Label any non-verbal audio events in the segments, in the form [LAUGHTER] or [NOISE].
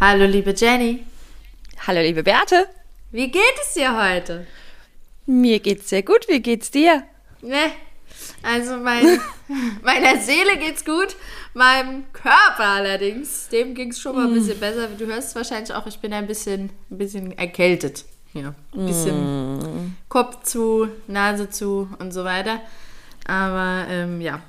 Hallo, liebe Jenny. Hallo, liebe Beate. Wie geht es dir heute? Mir geht's sehr gut. Wie geht's dir? Ne, also mein, [LAUGHS] meiner Seele geht's gut, meinem Körper allerdings, dem ging's schon mal ein bisschen besser. Du hörst wahrscheinlich auch, ich bin ein bisschen, ein bisschen erkältet. Ja, ein bisschen Kopf zu, Nase zu und so weiter. Aber ähm, ja,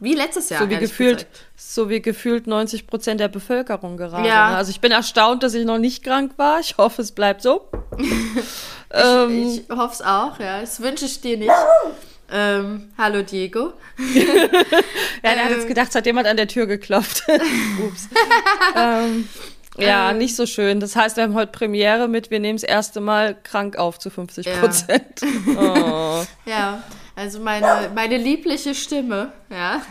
wie letztes Jahr. So wie, gefühlt, gesagt. so wie gefühlt 90 Prozent der Bevölkerung gerade. Ja. Also ich bin erstaunt, dass ich noch nicht krank war. Ich hoffe, es bleibt so. [LAUGHS] ähm, Ich hoffe es auch, ja. Das wünsche ich dir nicht. Ähm, hallo Diego. [LAUGHS] ja, der hat jetzt ähm, gedacht, es hat jemand an der Tür geklopft. [LAUGHS] Ups. ähm, ja, Ähm. nicht so schön. Das heißt, wir haben heute Premiere mit, wir nehmen das erste Mal krank auf zu 50 Prozent. Oh. Ja, also meine, meine liebliche Stimme, ja.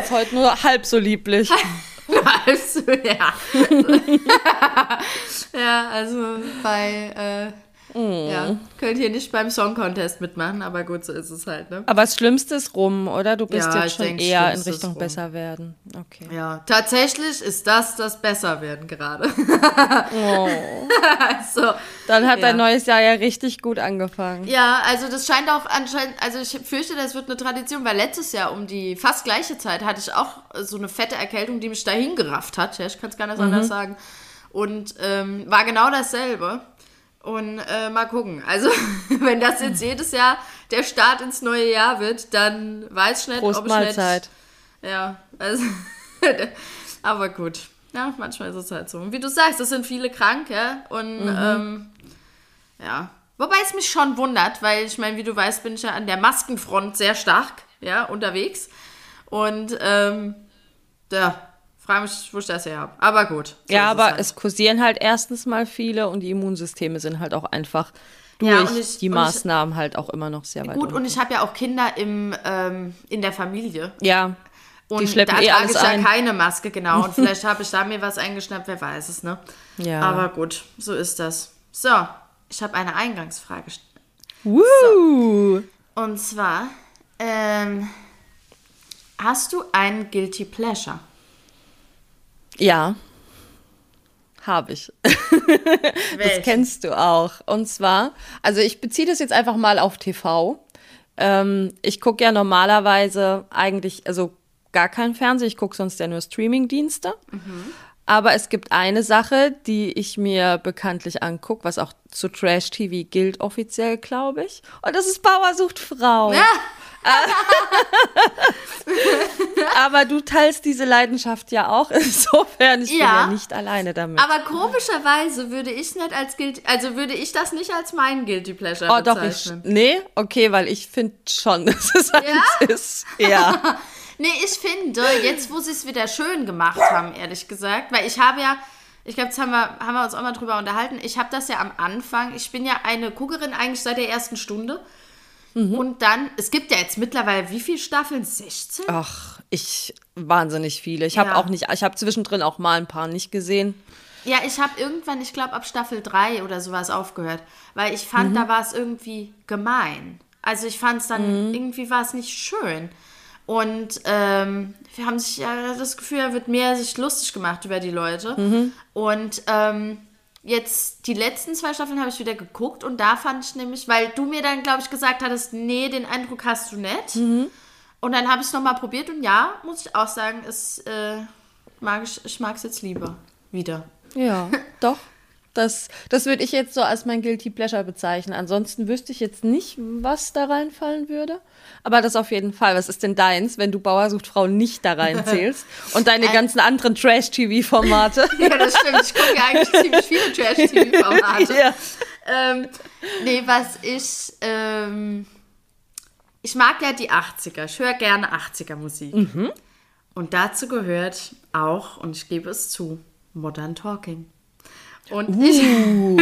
Ist heute nur halb so lieblich. [LAUGHS] also, ja. [LAUGHS] ja, also bei, äh, ja, könnt ihr nicht beim Song Contest mitmachen, aber gut, so ist es halt, ne? Aber das Schlimmste ist rum, oder? Du bist Ja, jetzt schon denk, eher in Richtung besser werden. Okay. Ja, tatsächlich ist das das Besserwerden gerade. Oh. [LAUGHS] also, Dann hat Ja. dein neues Jahr ja richtig gut angefangen. Ja, also das scheint auch anscheinend, also ich fürchte, das wird eine Tradition, weil letztes Jahr um die fast gleiche Zeit hatte ich auch so eine fette Erkältung, die mich dahin gerafft hat. Ja, ich kann es gar nicht anders sagen. Und ähm, war genau dasselbe. Und äh, mal gucken. Also, [LAUGHS] wenn das jetzt jedes Jahr der Start ins neue Jahr wird, dann weiß ich nicht, Prost ob ich Mahlzeit. nicht. Ja, also. [LAUGHS] aber gut. Ja, manchmal ist es halt so. Und wie du sagst, es sind viele krank, ja. Und Mhm. ähm, ja. Wobei es mich schon wundert, weil ich meine, wie du weißt, bin ich ja an der Maskenfront sehr stark, ja, unterwegs. Und ähm, ja, frage mich, wo ich das her habe. Aber gut. so Ja, aber halt. es kursieren halt erstens mal viele und die Immunsysteme sind halt auch einfach durch Ja, ich- die und ich- Maßnahmen halt auch immer noch sehr weit Gut, unten. und ich habe ja auch Kinder im, ähm, in der Familie. Ja, Und die schleppen da eh trage ich ja ein. keine Maske, genau. Und [LAUGHS] vielleicht habe ich da mir was eingeschnappt, wer weiß es, ne? Ja. Aber gut, so ist das. So, ich habe eine Eingangsfrage. Woo! Und zwar, ähm, hast du einen Guilty Pleasure? Ja. Habe ich. [LAUGHS] Das kennst du auch. Und zwar, also ich beziehe das jetzt einfach mal auf TV. Ähm, ich gucke ja normalerweise eigentlich, also gar kein Fernsehen, ich gucke sonst ja nur Streamingdienste. Aber es gibt eine Sache, die ich mir bekanntlich angucke, was auch zu Trash-TV gilt offiziell, glaube ich. Und das ist Bauer sucht Frau. [LAUGHS] Aber du teilst diese Leidenschaft ja auch. [LAUGHS] Insofern, ich Ja. bin ja nicht alleine damit. Aber komischerweise würde ich nicht als Guilty, also würde ich das nicht als meinen Guilty Pleasure Oh, doch, ich. bezeichnen. Nee, okay, weil ich finde schon, [LAUGHS] dass es eins Ja? ist. Ja. Nee, ich finde, jetzt wo sie es wieder schön gemacht haben, ehrlich gesagt, weil ich habe ja, ich glaube, das haben wir, haben wir uns auch mal drüber unterhalten, ich habe das ja am Anfang, ich bin ja eine Guckerin eigentlich seit der ersten Stunde. Mhm. Und dann, es gibt ja jetzt mittlerweile wie viele Staffeln? 16? Ach, ich. Wahnsinnig viele. Ich habe Ja. auch nicht, ich habe zwischendrin auch mal ein paar nicht gesehen. Ja, ich habe irgendwann, ich glaube, ab Staffel 3 oder sowas aufgehört, weil ich fand, Mhm. da war es irgendwie gemein. Also ich fand es dann, Mhm. irgendwie war es nicht schön. Und ähm, wir haben sich ja das Gefühl, er wird mehr sich lustig gemacht über die Leute. Mhm. Und ähm, jetzt die letzten zwei Staffeln habe ich wieder geguckt und da fand ich nämlich, weil du mir dann, glaube ich, gesagt hattest, nee, den Eindruck hast du nicht. Mhm. Und dann habe ich es nochmal probiert und ja, muss ich auch sagen, es, äh, mag ich, ich mag es jetzt lieber wieder. Ja, doch. Das, das würde ich jetzt so als mein Guilty Pleasure bezeichnen. Ansonsten wüsste ich jetzt nicht, was da reinfallen würde. Aber das auf jeden Fall. Was ist denn deins, wenn du Bauer sucht Frau nicht da reinzählst? [LAUGHS] Und deine ganzen anderen Trash-TV-Formate? [LAUGHS] Ja, das stimmt. Ich gucke ja eigentlich ziemlich viele Trash-TV-Formate. [LAUGHS] ja. ähm, nee, was ich. Ähm, ich mag ja die 80er. Ich höre gerne 80er-Musik. Und dazu gehört auch, und ich gebe es zu, Modern Talking. Und ich höre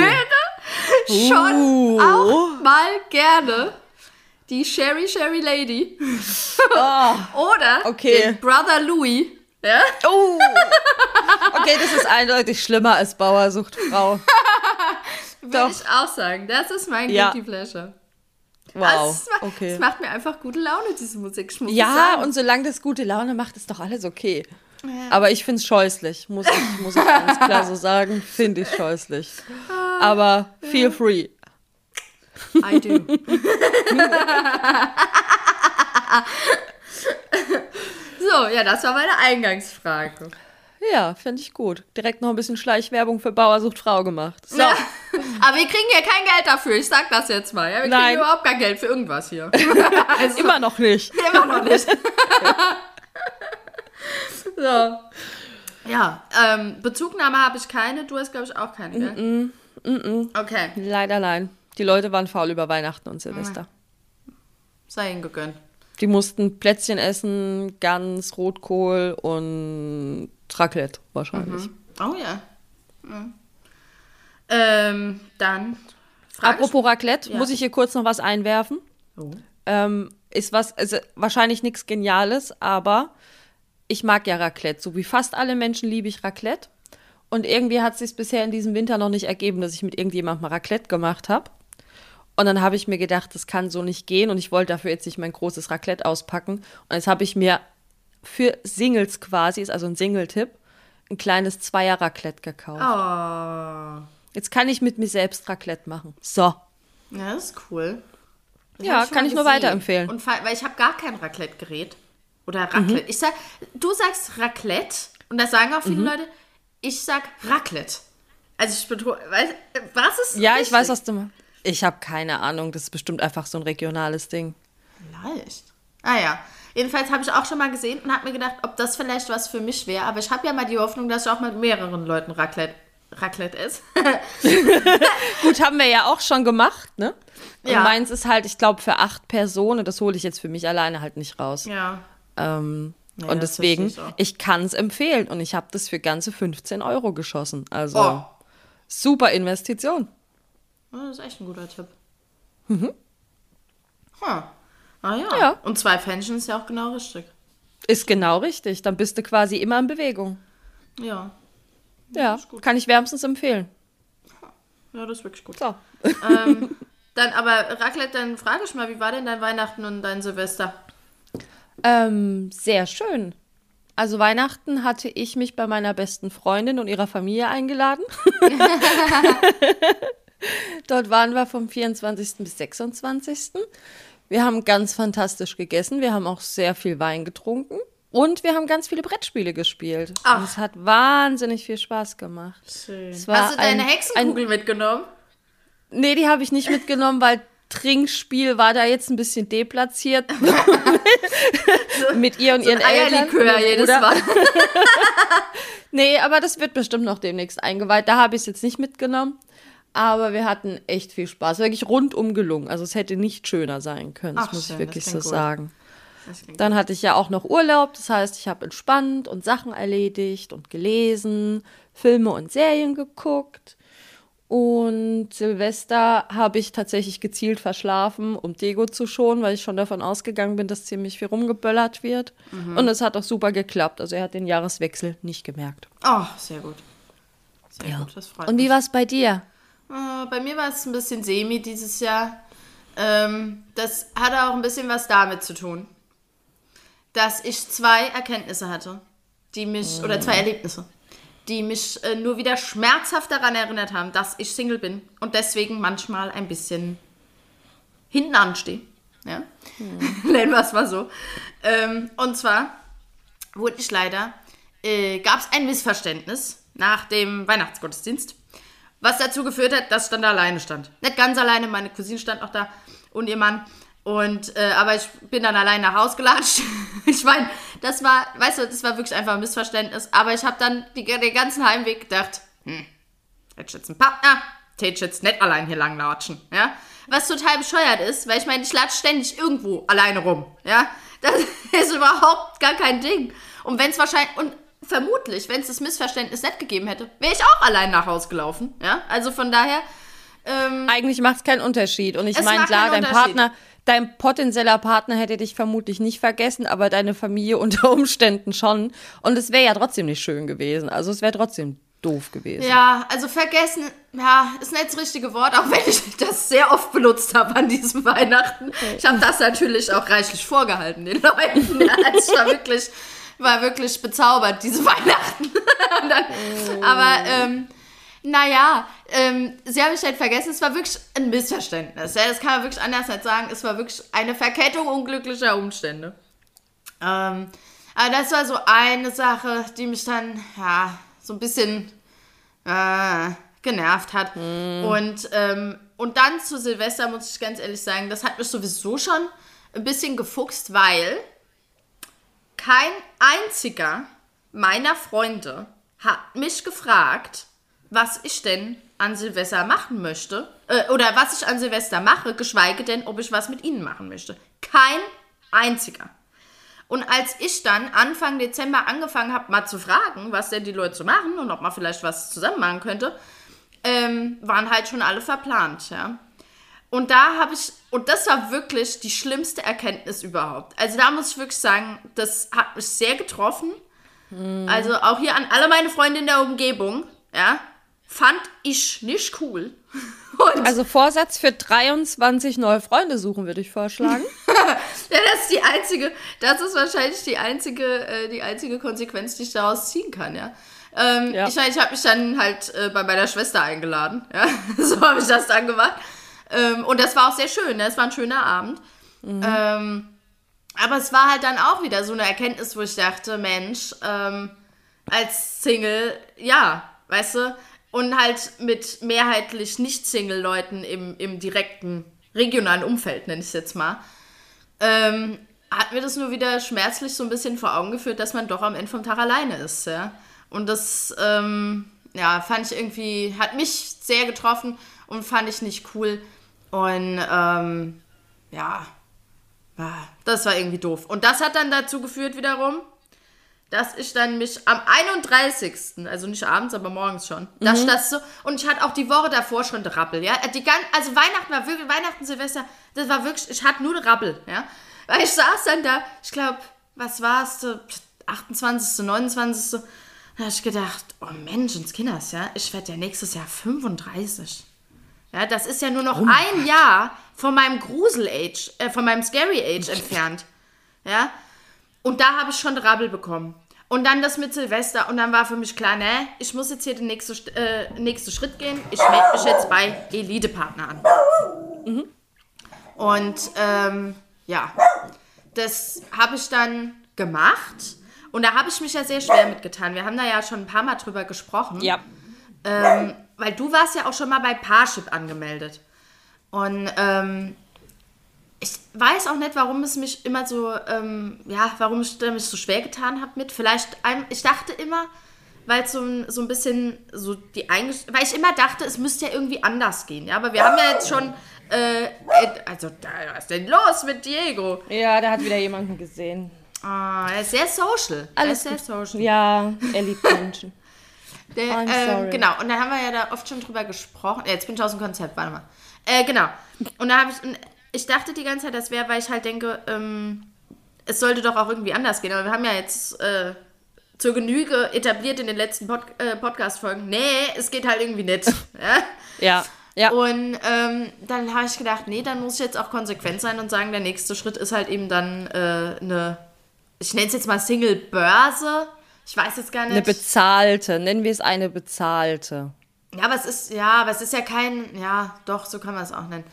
schon Uh. auch mal gerne die Sherry Sherry Lady. [LAUGHS] Oder okay. den Brother Louis. Ja? Oh. Okay, das ist eindeutig schlimmer als Bauer sucht Frau. [LAUGHS] Würde ich auch sagen. Das ist mein Ja. Guilty Pleasure. Wow. Also, es, ma- Okay. es macht mir einfach gute Laune, diese Musik. Ja, sagen. und solange das gute Laune macht, ist doch alles okay. Aber ich finde es scheußlich, muss ich, muss ich ganz klar so sagen. Finde ich scheußlich. Aber feel free. I do. so, ja, das war meine Eingangsfrage. Ja, finde ich gut. Direkt noch ein bisschen Schleichwerbung für Bauer sucht Frau gemacht. So. Ja. Aber wir kriegen hier kein Geld dafür, ich sag das jetzt mal. Ja, wir kriegen Nein. überhaupt kein Geld für irgendwas hier. [LAUGHS] Also, Immer noch nicht. Immer noch nicht. [LAUGHS] so. Ja, ähm, Bezugnahme habe ich keine, du hast, glaube ich, auch keine, gell? Okay, Leider nein. Die Leute waren faul über Weihnachten und Silvester. sei ihnen gegönnt. Die mussten Plätzchen essen, Gans, Rotkohl und Raclette wahrscheinlich. Oh ja. Mhm. Ähm, dann. Apropos Raclette, Ja. muss ich hier kurz noch was einwerfen? Oh. Ähm, ist was, also wahrscheinlich nichts Geniales, aber ich mag ja Raclette. So wie fast alle Menschen liebe ich Raclette. Und irgendwie hat es sich bisher in diesem Winter noch nicht ergeben, dass ich mit irgendjemandem mal Raclette gemacht habe. Und dann habe ich mir gedacht, das kann so nicht gehen und ich wollte dafür jetzt nicht mein großes Raclette auspacken. Und jetzt habe ich mir für Singles quasi, ist also ein Single-Tipp, ein kleines Zweier-Raclette gekauft. Oh. Jetzt kann ich mit mir selbst Raclette machen. So. Ja, das ist cool. Das Ja, ich kann ich nur gesehen. weiterempfehlen. Und weil ich habe gar kein Raclette-Gerät. Oder Raclette. Ich sag, du sagst Raclette und das sagen auch viele Leute. Ich sag Raclette. Also ich betone, was ist Ja, ich richtig? weiß, was du meinst. Ich habe keine Ahnung. Das ist bestimmt einfach so ein regionales Ding. Vielleicht. Ah ja. Jedenfalls habe ich auch schon mal gesehen und habe mir gedacht, ob das vielleicht was für mich wäre. Aber ich habe ja mal die Hoffnung, dass ich auch mit mehreren Leuten Raclette, Raclette esse. [LAUGHS] Gut, haben wir ja auch schon gemacht, ne? Und Ja. meins ist halt, ich glaube, für acht Personen. Das hole ich jetzt für mich alleine halt nicht raus. ja. Ähm, Ja, und deswegen, ich kann es empfehlen. Und ich habe das für ganze 15 Euro geschossen. Also Oh. super Investition. Das ist echt ein guter Tipp. Mhm. Hm. Ah ja. Ja. Und zwei Fännchen ist ja auch genau richtig. Ist genau richtig. Dann bist du quasi immer in Bewegung. Ja. Ja, kann ich wärmstens empfehlen. Ja, das ist wirklich gut. So. ähm, [LAUGHS] dann aber, Raclette, dann frage ich mal, wie war denn dein Weihnachten und dein Silvester? Ähm, sehr schön. Also Weihnachten hatte ich mich bei meiner besten Freundin und ihrer Familie eingeladen. [LAUGHS] Dort waren wir vom 24. bis 26. Wir haben ganz fantastisch gegessen. Wir haben auch sehr viel Wein getrunken. Und wir haben ganz viele Brettspiele gespielt. Ach. Und es hat wahnsinnig viel Spaß gemacht. Schön. Hast du deine ein- Hexenkugel mitgenommen? Nee, die habe ich nicht mitgenommen, weil Trinkspiel war da jetzt ein bisschen deplatziert. [LAUGHS] [LAUGHS] Mit ihr und ihren Eltern. Eierlikör jedes. Mal. [LAUGHS] Nee, aber das wird bestimmt noch demnächst eingeweiht. Da habe ich es jetzt nicht mitgenommen. Aber wir hatten echt viel Spaß. Wirklich rundum gelungen. Also es hätte nicht schöner sein können. Das Ach, muss schön, ich wirklich so gut. sagen. Dann hatte ich ja auch noch Urlaub. Das heißt, ich habe entspannt und Sachen erledigt und gelesen, Filme und Serien geguckt. Und Silvester habe ich tatsächlich gezielt verschlafen, um Dego zu schonen, weil ich schon davon ausgegangen bin, dass ziemlich viel rumgeböllert wird. Mhm. Und es hat auch super geklappt. Also er hat den Jahreswechsel nicht gemerkt. Oh, sehr gut. Sehr gut, das freut Und wie war es bei dir? Äh, bei mir war es ein bisschen semi dieses Jahr. Ähm, das hatte auch ein bisschen was damit zu tun, dass ich zwei Erkenntnisse hatte, die mich, oder zwei Erlebnisse, die mich äh, nur wieder schmerzhaft daran erinnert haben, dass ich Single bin und deswegen manchmal ein bisschen hinten anstehe. Ja? [LAUGHS] Nennen wir es mal so. Ähm, und zwar wurde ich leider, äh, gab es ein Missverständnis nach dem Weihnachtsgottesdienst, was dazu geführt hat, dass ich dann da alleine stand. Nicht ganz alleine, meine Cousine stand auch da und ihr Mann. Und, äh, aber ich bin dann allein nach Hause gelatscht. [LAUGHS] ich meine, das war, weißt du, das war wirklich einfach ein Missverständnis. Aber ich habe dann die, den ganzen Heimweg gedacht, hm, hätte ich jetzt einen Partner, ich jetzt nicht allein hier lang latschen, ja. Was total bescheuert ist, weil ich meine, ich latsche ständig irgendwo alleine rum, ja. Das [LAUGHS] ist überhaupt gar kein Ding. Und wenn es wahrscheinlich, und vermutlich, wenn es das Missverständnis nicht gegeben hätte, wäre ich auch allein nach Hause gelaufen, ja. Also von daher, ähm, Eigentlich macht es keinen Unterschied. Und ich meine, klar, dein. Partner, dein potenzieller Partner hätte dich vermutlich nicht vergessen, aber deine Familie [LAUGHS] unter Umständen schon. Und es wäre ja trotzdem nicht schön gewesen. Also es wäre trotzdem doof gewesen. Ja, also vergessen, ja, ist nicht das richtige Wort, auch wenn ich das sehr oft benutzt habe an diesem Weihnachten. Ich habe das natürlich auch reichlich vorgehalten den Leuten. [LAUGHS] Also ich war wirklich, war wirklich bezaubert, diese Weihnachten. [LAUGHS] dann, oh. Aber ähm, naja, ähm, sie haben mich halt vergessen, es war wirklich ein Missverständnis. Ja, das kann man wirklich anders nicht sagen. Es war wirklich eine Verkettung unglücklicher Umstände. Ähm, aber das war so eine Sache, die mich dann, ja, so ein bisschen äh, genervt hat. Mm. Und, ähm, und dann zu Silvester, muss ich ganz ehrlich sagen, das hat mich sowieso schon ein bisschen gefuchst, weil kein einziger meiner Freunde hat mich gefragt, was ich denn an Silvester machen möchte. Äh, oder was ich an Silvester mache, geschweige denn, ob ich was mit ihnen machen möchte. Kein einziger. Und als ich dann Anfang Dezember angefangen habe, mal zu fragen, was denn die Leute so machen und ob man vielleicht was zusammen machen könnte, ähm, waren halt schon alle verplant, ja. Und da habe ich, und das war wirklich die schlimmste Erkenntnis überhaupt. Also da muss ich wirklich sagen, das hat mich sehr getroffen. Mhm. Also auch hier an alle meine Freunde in der Umgebung, ja, fand ich nicht cool. [LAUGHS] Und also Vorsatz für 23 neue Freunde suchen, würde ich vorschlagen. [LAUGHS] ja, das ist die einzige, das ist wahrscheinlich die einzige, äh, die einzige Konsequenz, die ich daraus ziehen kann, ja. Ähm, ja. Ich ich habe mich dann halt äh, bei meiner Schwester eingeladen, ja. [LAUGHS] so habe ich das dann gemacht. Ähm, und das war auch sehr schön, ne? es war ein schöner Abend. Mhm. Ähm, aber es war halt dann auch wieder so eine Erkenntnis, wo ich dachte, Mensch, ähm, als Single, ja, weißt du, und halt mit mehrheitlich Nicht-Single-Leuten im, im direkten regionalen Umfeld, nenne ich es jetzt mal, ähm, hat mir das nur wieder schmerzlich so ein bisschen vor Augen geführt, dass man doch am Ende vom Tag alleine ist, ja. Und das, ähm, ja, fand ich irgendwie, hat mich sehr getroffen und fand ich nicht cool. Und, ähm, ja, das war irgendwie doof. Und das hat dann dazu geführt wiederum, dass ich dann mich am 31., also nicht abends, aber morgens schon, mhm. dass das so, und ich hatte auch die Woche davor schon Rappel, ja, die gan also Weihnachten war wirklich, Weihnachten, Silvester, das war wirklich, ich hatte nur Rappel, ja, weil ich saß dann da, ich glaube, was war es, so 28., 29., da habe ich gedacht, oh Mensch, ins Kinders, ja, ich werde ja nächstes Jahr 35. Ja, das ist ja nur noch oh ein Gott. Jahr von meinem Grusel-Age, äh, von meinem Scary-Age entfernt. Ja, und da habe ich schon Rabbel bekommen. Und dann das mit Silvester und dann war für mich klar, ne, ich muss jetzt hier den nächsten äh, nächste Schritt gehen. Ich melde mich jetzt bei Elite-Partner an. Mhm. Und ähm, ja, das habe ich dann gemacht. Und da habe ich mich ja sehr schwer mitgetan. Wir haben da ja schon ein paar Mal drüber gesprochen. Ja. Ähm, weil du warst ja auch schon mal bei Parship angemeldet. Und ähm, ich weiß auch nicht, warum es mich immer so, ähm, ja, warum ich mich so schwer getan habe mit. Vielleicht, ich dachte immer, weil es so, so ein bisschen so die Eingesch weil ich immer dachte, es müsste ja irgendwie anders gehen, ja, aber wir haben ja jetzt schon, äh, also, da, was ist denn los mit Diego? Ja, da hat wieder jemanden gesehen. Ah, er ist sehr social. Alles er ist sehr social. Ja, er liebt Menschen. [LAUGHS] Der, ähm, genau, und da haben wir ja da oft schon drüber gesprochen. Jetzt bin ich aus dem Konzept, warte mal. Äh, genau. Und da habe ich, ich dachte die ganze Zeit, das wäre, weil ich halt denke, ähm, es sollte doch auch irgendwie anders gehen. Aber wir haben ja jetzt äh, zur Genüge etabliert in den letzten Pod äh, Podcast-Folgen, nee, es geht halt irgendwie nicht. [LAUGHS] ja. ja. Und ähm, dann habe ich gedacht, nee, dann muss ich jetzt auch konsequent sein und sagen, der nächste Schritt ist halt eben dann äh, eine, ich nenne es jetzt mal Single-Börse. Ich weiß jetzt gar nicht. Eine bezahlte, nennen wir es eine bezahlte. Ja, aber es ist, ja, aber es ist ja kein, ja, doch, so kann man es auch nennen.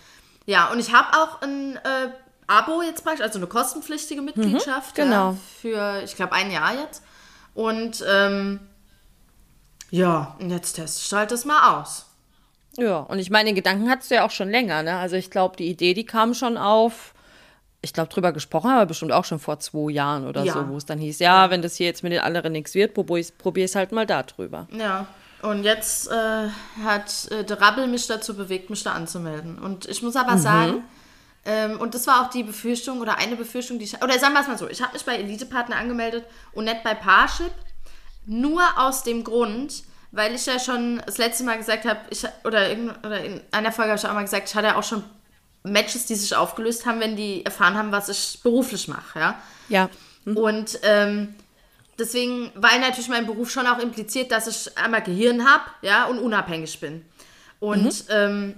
Ja, und ich habe auch ein äh, Abo jetzt praktisch, also eine kostenpflichtige Mitgliedschaft. Mhm, genau. Ja, für, ich glaube, ein Jahr jetzt. Und ähm, ja, und jetzt teste ich halt das mal aus. Ja, und ich meine, den Gedanken hattest du ja auch schon länger, ne? Also ich glaube, die Idee, die kam schon auf, ich glaube, drüber gesprochen haben wir bestimmt auch schon vor zwei Jahren oder ja. so, wo es dann hieß, ja, wenn das hier jetzt mit den anderen nichts wird, probier es halt mal da drüber. Ja, und jetzt äh, hat äh, der Rabbel mich dazu bewegt, mich da anzumelden. Und ich muss aber mhm. sagen, ähm, und das war auch die Befürchtung oder eine Befürchtung, die ich. Oder sagen wir es mal so: Ich habe mich bei Elite-Partner angemeldet und nicht bei Parship. Nur aus dem Grund, weil ich ja schon das letzte Mal gesagt habe, oder, oder in einer Folge habe ich auch mal gesagt, ich hatte ja auch schon Matches, die sich aufgelöst haben, wenn die erfahren haben, was ich beruflich mache. Ja. Ja. Mhm. Und ähm, deswegen, weil natürlich mein Beruf schon auch impliziert, dass ich einmal Gehirn habe, ja, und unabhängig bin. Und mhm. ähm,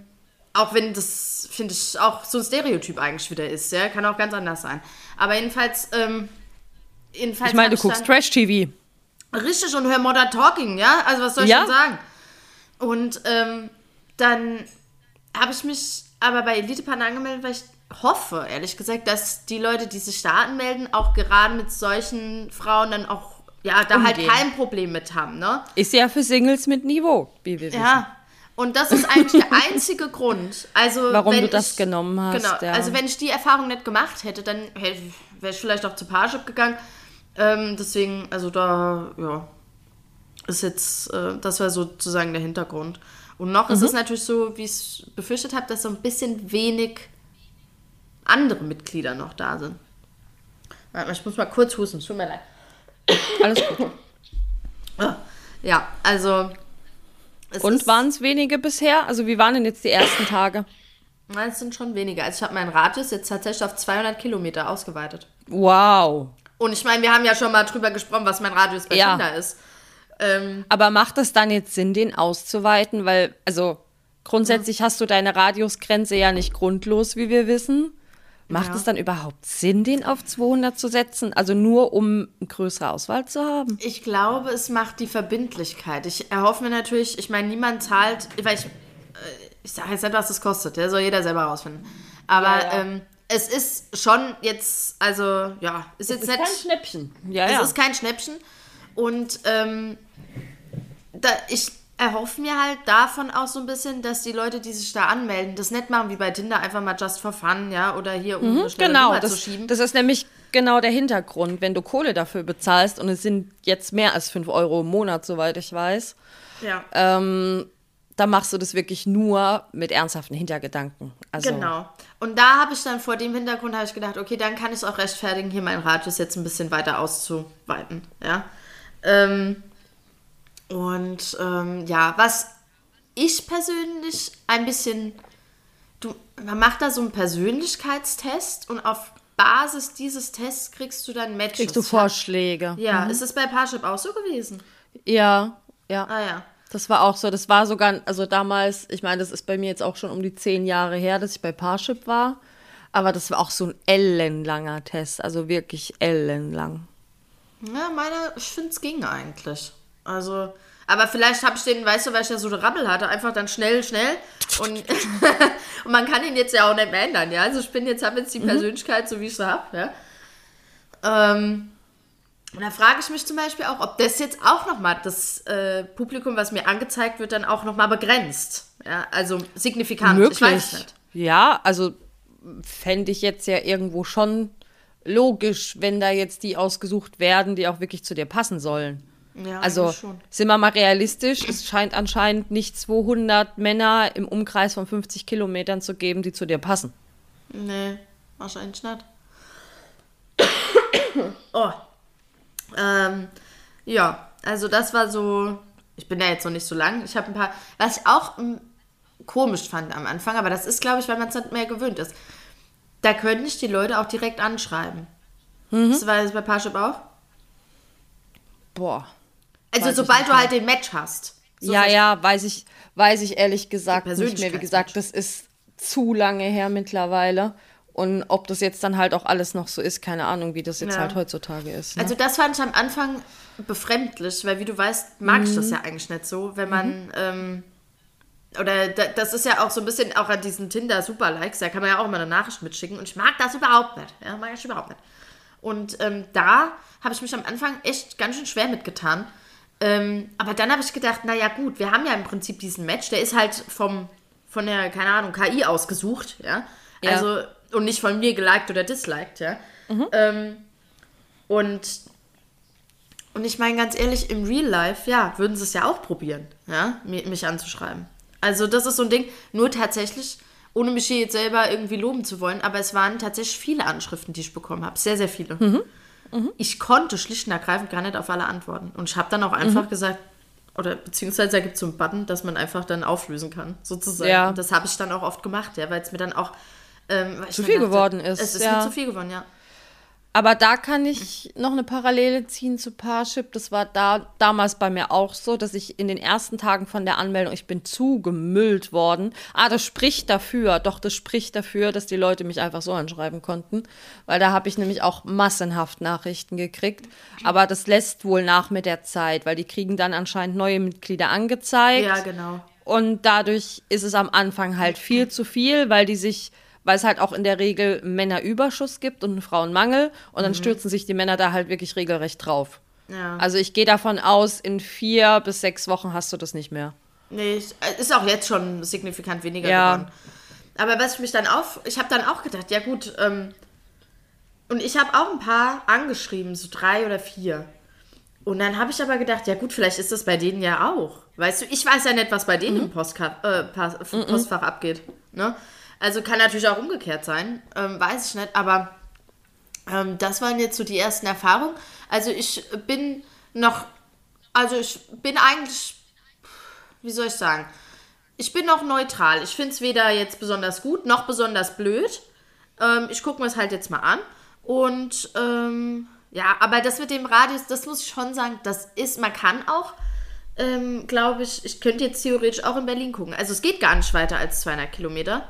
auch wenn das, finde ich, auch so ein Stereotyp eigentlich wieder ist, ja, kann auch ganz anders sein. Aber jedenfalls, ähm, jedenfalls Ich meine, du guckst Trash-TV. Richtig und hör Modern Talking, ja? Also was soll ich Ja. denn sagen? Und ähm, dann habe ich mich aber bei Elitepartner angemeldet, weil ich hoffe, ehrlich gesagt, dass die Leute, die sich da anmelden, auch gerade mit solchen Frauen dann auch, ja, da halt Umgehen. kein Problem mit haben, ne? Ist ja für Singles mit Niveau, wie wir wissen. Ja. Und das ist eigentlich der einzige Grund. Also, Warum wenn du das ich, genommen hast, Genau. ja. Also, wenn ich die Erfahrung nicht gemacht hätte, dann hätte- wäre ich vielleicht auch zu Parship gegangen. Ähm, deswegen, also da, ja, ist jetzt, äh, das war sozusagen der Hintergrund. Und noch ist Mhm. es natürlich so, wie ich es befürchtet habe, dass so ein bisschen wenig andere Mitglieder noch da sind. Warte mal, ich muss mal kurz husten, es tut mir leid. Alles gut. Ah, Ja, also. es Und waren es wenige bisher? Also wie waren denn jetzt die ersten Tage? Nein, es sind schon weniger. Also ich habe meinen Radius jetzt tatsächlich auf 200 Kilometer ausgeweitet. Wow. Und ich meine, wir haben ja schon mal drüber gesprochen, was mein Radius bei Ja. Tinder ist. Ähm, Aber macht es dann jetzt Sinn, den auszuweiten? Weil, also grundsätzlich hast du deine Radiusgrenze ja nicht grundlos, wie wir wissen. Macht Ja. es dann überhaupt Sinn, den auf 200 zu setzen? Also nur, um eine größere Auswahl zu haben? ich glaube, es macht die Verbindlichkeit. Ich erhoffe mir natürlich, ich meine, niemand zahlt, weil ich, äh, ich sage jetzt nicht, was es kostet, der soll jeder selber rausfinden. Aber Ja, ja. Ähm, es ist schon jetzt, also ja, ist jetzt nicht. Schnäppchen. Ja, Es ja. ist kein Schnäppchen. Und ähm, da, ich erhoffe mir halt davon auch so ein bisschen, dass die Leute, die sich da anmelden, das nicht machen wie bei Tinder, einfach mal just for fun, ja, oder hier um schnelle Genau, Nummer zu das, schieben. das ist nämlich genau der Hintergrund. Wenn du Kohle dafür bezahlst, und es sind jetzt mehr als 5 Euro im Monat, soweit ich weiß, ja. ähm, dann machst du das wirklich nur mit ernsthaften Hintergedanken. Also, Genau. Und da habe ich dann vor dem Hintergrund habe ich gedacht, okay, dann kann ich es auch rechtfertigen, hier meinen Radius jetzt ein bisschen weiter auszuweiten. Ja. Ähm, und ähm, ja, was ich persönlich ein bisschen, du, man macht da so einen Persönlichkeitstest und auf Basis dieses Tests kriegst du dann Matches. Kriegst du Vorschläge. Ja, ist es bei Parship auch so gewesen? Ja, ja. Ah ja. Das war auch so. Das war sogar, also damals, ich meine, das ist bei mir jetzt auch schon um die zehn Jahre her, dass ich bei Parship war. Aber das war auch so ein ellenlanger Test. Also wirklich ellenlang. Ja, meiner, ich finde es ging eigentlich. Also, aber vielleicht habe ich den, weißt du, weil ich ja so eine Rabbel hatte, einfach dann schnell, schnell. Und, [LAUGHS] und man kann ihn jetzt ja auch nicht mehr ändern, ja. Also ich bin jetzt, habe jetzt die Persönlichkeit, so wie ich sie habe, ja. Ähm, und da frage ich mich zum Beispiel auch, ob das jetzt auch nochmal das äh, Publikum, was mir angezeigt wird, dann auch nochmal begrenzt. Ja, also signifikant. Ich weiß nicht. Ja, also fände ich jetzt ja irgendwo schon logisch, wenn da jetzt die ausgesucht werden, die auch wirklich zu dir passen sollen. Ja, Also sind wir mal realistisch, es scheint anscheinend nicht 200 Männer im Umkreis von 50 Kilometern zu geben, die zu dir passen. Nee, wahrscheinlich nicht. [COUGHS] oh. Ähm, ja, also das war so. Ich bin da jetzt noch nicht so lang. Ich habe ein paar. Was ich auch mm, komisch fand am Anfang, aber das ist, glaube ich, weil man es nicht mehr gewöhnt ist. Da könnte ich die Leute auch direkt anschreiben. Das war das bei Parship auch? Boah. Also, ich sobald du halt den Match hast. So ja, ja, weiß ich, weiß ich ehrlich gesagt nicht mehr. Wie gesagt, das ist zu lange her mittlerweile. Und ob das jetzt dann halt auch alles noch so ist, keine Ahnung, wie das jetzt Ja. halt heutzutage ist. Ne? Also das fand ich am Anfang befremdlich, weil wie du weißt, mag ich Mhm. das ja eigentlich nicht so, wenn man ähm, oder da, das ist ja auch so ein bisschen auch an diesen Tinder Superlikes, da kann man ja auch immer eine Nachricht mitschicken und ich mag das überhaupt nicht, ja, mag ich überhaupt nicht. Und ähm, da habe ich mich am Anfang echt ganz schön schwer mitgetan. Ähm, aber dann habe ich gedacht, naja gut, wir haben ja im Prinzip diesen Match, der ist halt vom, von der, keine Ahnung, KI ausgesucht, ja. Ja. Also, und nicht von mir geliked oder disliked, ja. Ähm, und, und ich meine ganz ehrlich, im Real Life, ja, würden sie es ja auch probieren, ja, mi- mich anzuschreiben. Also das ist so ein Ding, nur tatsächlich, ohne mich hier jetzt selber irgendwie loben zu wollen, aber es waren tatsächlich viele Anschriften, die ich bekommen habe, sehr, sehr viele. Ich konnte schlicht und ergreifend gar nicht auf alle antworten. Und ich habe dann auch einfach gesagt, oder beziehungsweise da gibt es so einen Button, dass man einfach dann auflösen kann, sozusagen. Ja. Und das habe ich dann auch oft gemacht, ja, weil es mir dann auch ähm, Zu viel geworden ist, Es ist ja. mir zu viel geworden, ja. Aber da kann ich noch eine Parallele ziehen zu Parship. Das war da damals bei mir auch so, dass ich in den ersten Tagen von der Anmeldung, ich bin zugemüllt worden. Ah, das spricht dafür, doch das spricht dafür, dass die Leute mich einfach so anschreiben konnten, weil da habe ich nämlich auch massenhaft Nachrichten gekriegt. Aber das lässt wohl nach mit der Zeit, weil die kriegen dann anscheinend neue Mitglieder angezeigt. Ja, genau. Und dadurch ist es am Anfang halt viel zu viel, weil die sich weil es halt auch in der Regel Männerüberschuss gibt und einen Frauenmangel und dann mhm. stürzen sich die Männer da halt wirklich regelrecht drauf. Ja. Also ich gehe davon aus, in vier bis sechs Wochen hast du das nicht mehr. Nee, äh, ist auch jetzt schon signifikant weniger ja. geworden. Aber was ich mich dann auf, ich habe dann auch gedacht, ja gut, ähm, und ich habe auch ein paar angeschrieben, so drei oder vier. Und dann habe ich aber gedacht, ja gut, vielleicht ist das bei denen ja auch. Weißt du, ich weiß ja nicht, was bei denen mhm. im Postka äh, mhm. Postfach abgeht. Ne? Also kann natürlich auch umgekehrt sein, ähm, weiß ich nicht, aber ähm, das waren jetzt so die ersten Erfahrungen. Also ich bin noch, also ich bin eigentlich, wie soll ich sagen, ich bin noch neutral. Ich finde es weder jetzt besonders gut noch besonders blöd. Ähm, ich gucke mir es halt jetzt mal an. Und ähm, ja, aber das mit dem Radius, das muss ich schon sagen, das ist, man kann auch, ähm, glaube ich, ich könnte jetzt theoretisch auch in Berlin gucken. Also es geht gar nicht weiter als 200 Kilometer.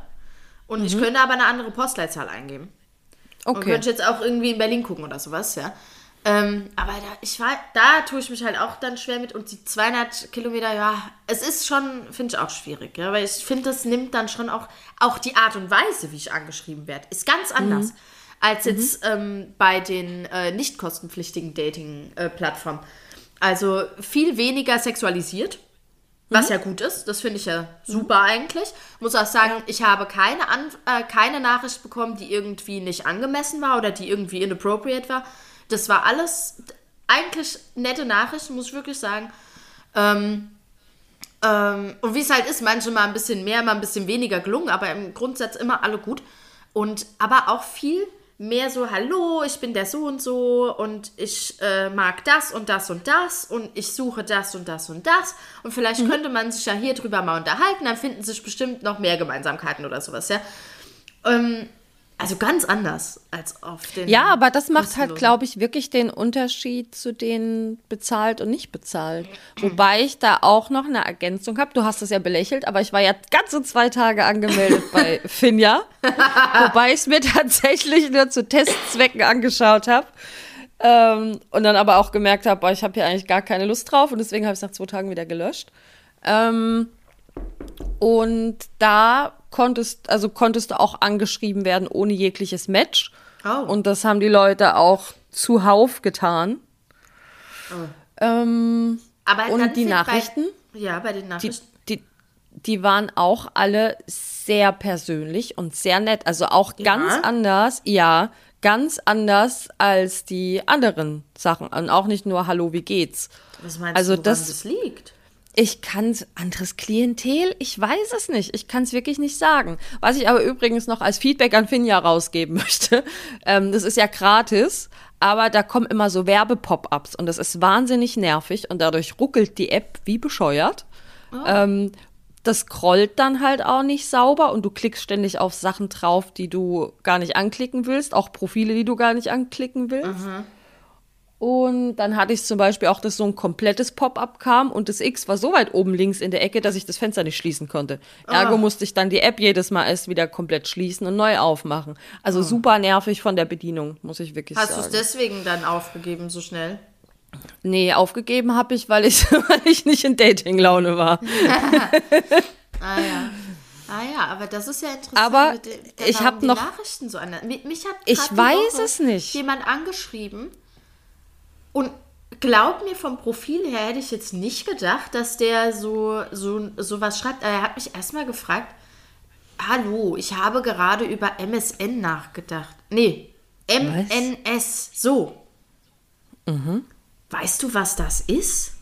Und mhm. ich könnte aber eine andere Postleitzahl eingeben. Okay. Und könnte jetzt auch irgendwie in Berlin gucken oder sowas, ja. Ähm, aber da, ich war, da tue ich mich halt auch dann schwer mit. Und die 200 Kilometer, ja, es ist schon, finde ich auch schwierig. Ja, weil ich finde, das nimmt dann schon auch, auch die Art und Weise, wie ich angeschrieben werde, ist ganz anders. Mhm. Als jetzt mhm. ähm, bei den äh, nicht kostenpflichtigen Dating-Plattformen. Äh, also viel weniger sexualisiert. Was mhm. ja gut ist, das finde ich ja super mhm. eigentlich. Muss auch sagen, ja. ich habe keine, An äh, keine Nachricht bekommen, die irgendwie nicht angemessen war oder die irgendwie inappropriate war. Das war alles eigentlich nette Nachrichten, muss ich wirklich sagen. Ähm, ähm, und wie es halt ist, manche mal ein bisschen mehr, mal ein bisschen weniger gelungen, aber im Grundsatz immer alle gut. Und aber auch viel mehr so, hallo, ich bin der so und so und ich äh, mag das und das und das und ich suche das und das und das. Und vielleicht mhm. könnte man sich ja hier drüber mal unterhalten, dann finden sich bestimmt noch mehr Gemeinsamkeiten oder sowas, ja. Ähm, also ganz anders als auf den. Ja, aber das macht halt, glaube ich, wirklich den Unterschied zu den bezahlt und nicht bezahlt. Wobei ich da auch noch eine Ergänzung habe. Du hast es ja belächelt, aber ich war ja ganze zwei Tage angemeldet bei [LAUGHS] Finja. wobei ich es mir tatsächlich nur zu Testzwecken angeschaut habe. Ähm, und dann aber auch gemerkt habe, ich habe hier eigentlich gar keine Lust drauf und deswegen habe ich es nach zwei Tagen wieder gelöscht. Ähm, und da konntest, also konntest du auch angeschrieben werden ohne jegliches Match. Oh. Und das haben die Leute auch zuhauf getan. Oh. Ähm, Aber und die Nachrichten? Bei, ja, bei den Nachrichten. Die, die, die, waren auch alle sehr persönlich und sehr nett. Also auch ja. ganz anders, ja, ganz anders als die anderen Sachen. Und auch nicht nur Hallo, wie geht's? Was meinst also du, woran das, das liegt? Ich kann anderes Klientel, ich weiß es nicht. Ich kann es wirklich nicht sagen. Was ich aber übrigens noch als Feedback an Finja rausgeben [LAUGHS] möchte, ähm, das ist ja gratis, aber da kommen immer so Werbepop-ups und das ist wahnsinnig nervig und dadurch ruckelt die App wie bescheuert. Oh. Ähm, das scrollt dann halt auch nicht sauber und du klickst ständig auf Sachen drauf, die du gar nicht anklicken willst, auch Profile, die du gar nicht anklicken willst. Mhm. Und dann hatte ich zum Beispiel auch, dass so ein komplettes Pop-up kam und das X war so weit oben links in der Ecke, dass ich das Fenster nicht schließen konnte. Ergo ah. musste ich dann die App jedes Mal erst wieder komplett schließen und neu aufmachen. Also ah. super nervig von der Bedienung, muss ich wirklich Hast sagen. Hast du es deswegen dann aufgegeben so schnell? Nee, aufgegeben habe ich, weil ich, [LAUGHS] weil ich nicht in Dating-Laune war. [LAUGHS] ah ja. Ah ja, aber das ist ja interessant. Aber ich habe noch Nachrichten so anders. Mich hat ich weiß es nicht. Jemand angeschrieben und glaub mir, vom Profil her hätte ich jetzt nicht gedacht, dass der so, so, so was schreibt. Er hat mich erstmal gefragt, hallo, ich habe gerade über MSN nachgedacht. Nee, MNS, so. Mhm. Weißt du, was das ist?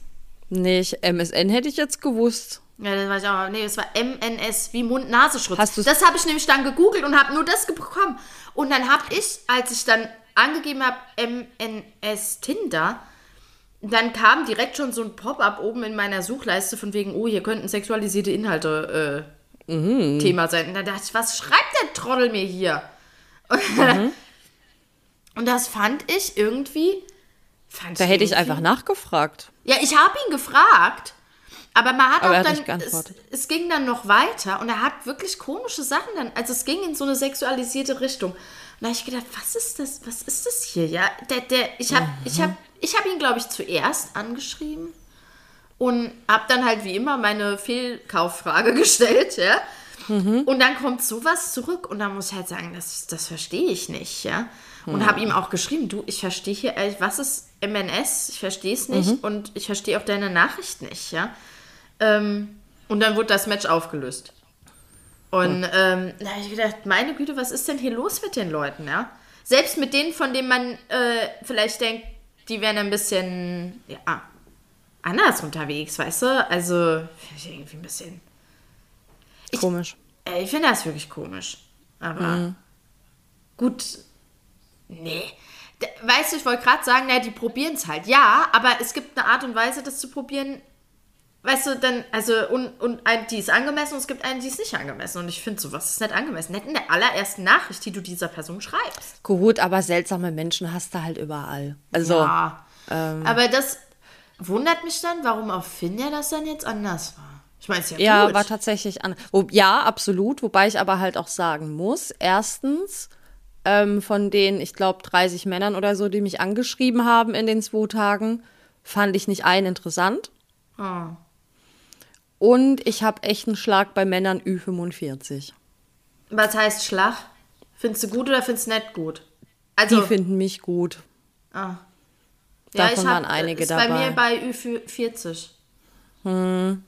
Nee, ich, MSN hätte ich jetzt gewusst. Ja, das weiß ich auch. Nee, es war MNS, wie Mund-Nasenschutz. Das habe ich nämlich dann gegoogelt und habe nur das bekommen. Und dann habe ich, als ich dann angegeben habe, MNS Tinder, dann kam direkt schon so ein Pop-up oben in meiner Suchleiste von wegen, oh, hier könnten sexualisierte Inhalte äh, mhm. Thema sein. Und dann dachte ich, was schreibt der Trottel mir hier? Mhm. [LAUGHS] Und das fand ich irgendwie. Fand Da hätte ich irgendwie- einfach nachgefragt. Ja, ich habe ihn gefragt. Aber man hat Aber er auch hat nicht dann. Es, es ging dann noch weiter und er hat wirklich komische Sachen dann. Also es ging in so eine sexualisierte Richtung. Da habe ich gedacht, was ist das? Was ist das hier? Ja, der, der, ich habe ich hab, ich hab ihn, glaube ich, zuerst angeschrieben und habe dann halt wie immer meine Fehlkauffrage [LAUGHS] gestellt, ja. Und dann kommt sowas zurück und dann muss ich halt sagen, das, das verstehe ich nicht, ja. Und habe ihm auch geschrieben, du, ich verstehe hier, ehrlich, was ist MNS? Ich verstehe es nicht und ich verstehe auch deine Nachricht nicht, ja. Ähm, und dann wurde das Match aufgelöst. Und ähm, da habe ich gedacht, meine Güte, was ist denn hier los mit den Leuten, ja? Selbst mit denen, von denen man äh, vielleicht denkt, die wären ein bisschen, ja, anders unterwegs, weißt du? Also, finde ich irgendwie ein bisschen. Komisch. Äh, Ich finde das wirklich komisch. Aber gut. Nee. Weißt du, ich wollte gerade sagen, naja, die probieren es halt. Ja, aber es gibt eine Art und Weise, das zu probieren. Weißt du, dann, also, und, und ein, die ist angemessen und es gibt eine, die ist nicht angemessen. Und ich finde, sowas ist nicht angemessen. Nicht in der allerersten Nachricht, die du dieser Person schreibst. Gut, aber seltsame Menschen hast du halt überall. Also, Ja. Aber das wundert mich dann, warum auf Finja das dann jetzt anders war. Ich meine, es ist ja, ja, gut. war tatsächlich an. Wo, ja, absolut. Wobei ich aber halt auch sagen muss, erstens, ähm, von den, ich glaube, 30 Männern oder so, die mich angeschrieben haben in den zwei Tagen, fand ich nicht einen interessant. Ah. Und ich habe echt einen Schlag bei Männern Ü45. Was heißt Schlag? Findest du gut oder findest du nicht gut? Die Also, finden mich gut. ah. davon hab- waren einige ist bei dabei. mir bei Ü40. Hm.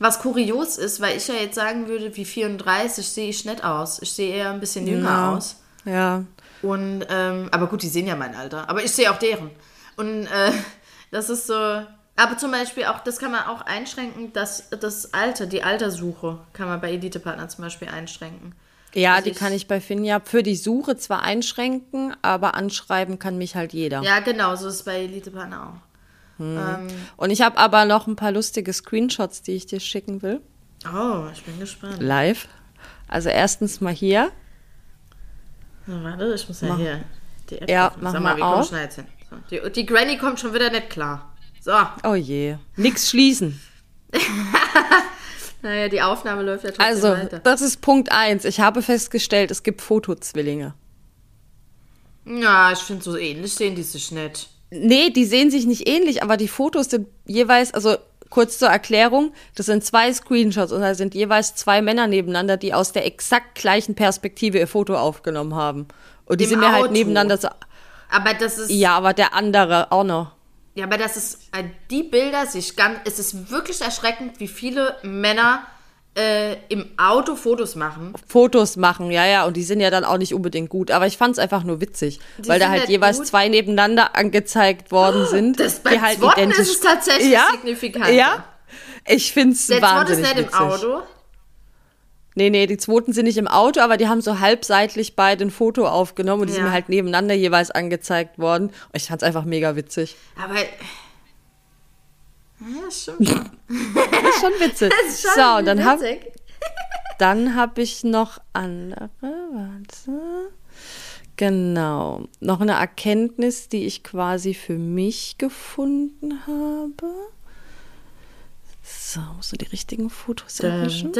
Was kurios ist, weil ich ja jetzt sagen würde, wie 34 sehe ich nicht aus. Ich sehe eher ein bisschen jünger Ja. aus. Ja. Und, ähm, aber gut, die sehen ja mein Alter. Aber ich sehe auch deren. Und äh, [LAUGHS] das ist so. Aber zum Beispiel auch, das kann man auch einschränken, dass das Alter, die Alterssuche, kann man bei Elite-Partner zum Beispiel einschränken. Ja, Also die ich- kann ich bei Finja für die Suche zwar einschränken, aber anschreiben kann mich halt jeder. Ja, genau, so ist es bei Elite-Partner auch. Ähm, Und ich habe aber noch ein paar lustige Screenshots, die ich dir schicken will. oh, ich bin gespannt. Live. Also erstens mal hier. Na, warte, ich muss ja hier die App Ja, öffnen. mach Sag mal auf. wir? So, die, die Granny kommt schon wieder nicht klar. So, Oh je. Nix schließen. [LAUGHS] naja, die Aufnahme läuft ja trotzdem Also, weiter. das ist Punkt eins. Ich habe festgestellt, es gibt Fotozwillinge. Ja, ich finde, so ähnlich sehen die sich nicht. Nee, die sehen sich nicht ähnlich, aber die Fotos sind jeweils, also kurz zur Erklärung, das sind zwei Screenshots und da sind jeweils zwei Männer nebeneinander, die aus der exakt gleichen Perspektive ihr Foto aufgenommen haben. Und die Im sind mir halt nebeneinander so. Aber das ist. Ja, aber der andere auch noch. Ja, aber das ist. äh, Die Bilder sich ganz. Es ist wirklich erschreckend, wie viele Männer äh, im Auto Fotos machen. Fotos machen, ja, ja, und die sind ja dann auch nicht unbedingt gut. Aber ich fand es einfach nur witzig, weil da halt halt jeweils gut. zwei nebeneinander angezeigt worden sind. Das, die bei halt Zwotten identisch ist es tatsächlich ja, signifikant. Ja, ich finde es Der zweite ist wahnsinnig nicht im witzig. Auto. Nee, nee, die zweiten sind nicht im Auto, aber die haben so halbseitlich beide ein Foto aufgenommen und die sind Ja. mir halt nebeneinander jeweils angezeigt worden. Und ich fand es einfach mega witzig. Aber. Ja, schon. [LAUGHS] Das ist schon witzig. Das [LAUGHS] ist schon so, und dann habe [LAUGHS] dann hab ich noch andere. Warte. Genau. Noch eine Erkenntnis, die ich quasi für mich gefunden habe. So, musst du die richtigen Fotos erwischen?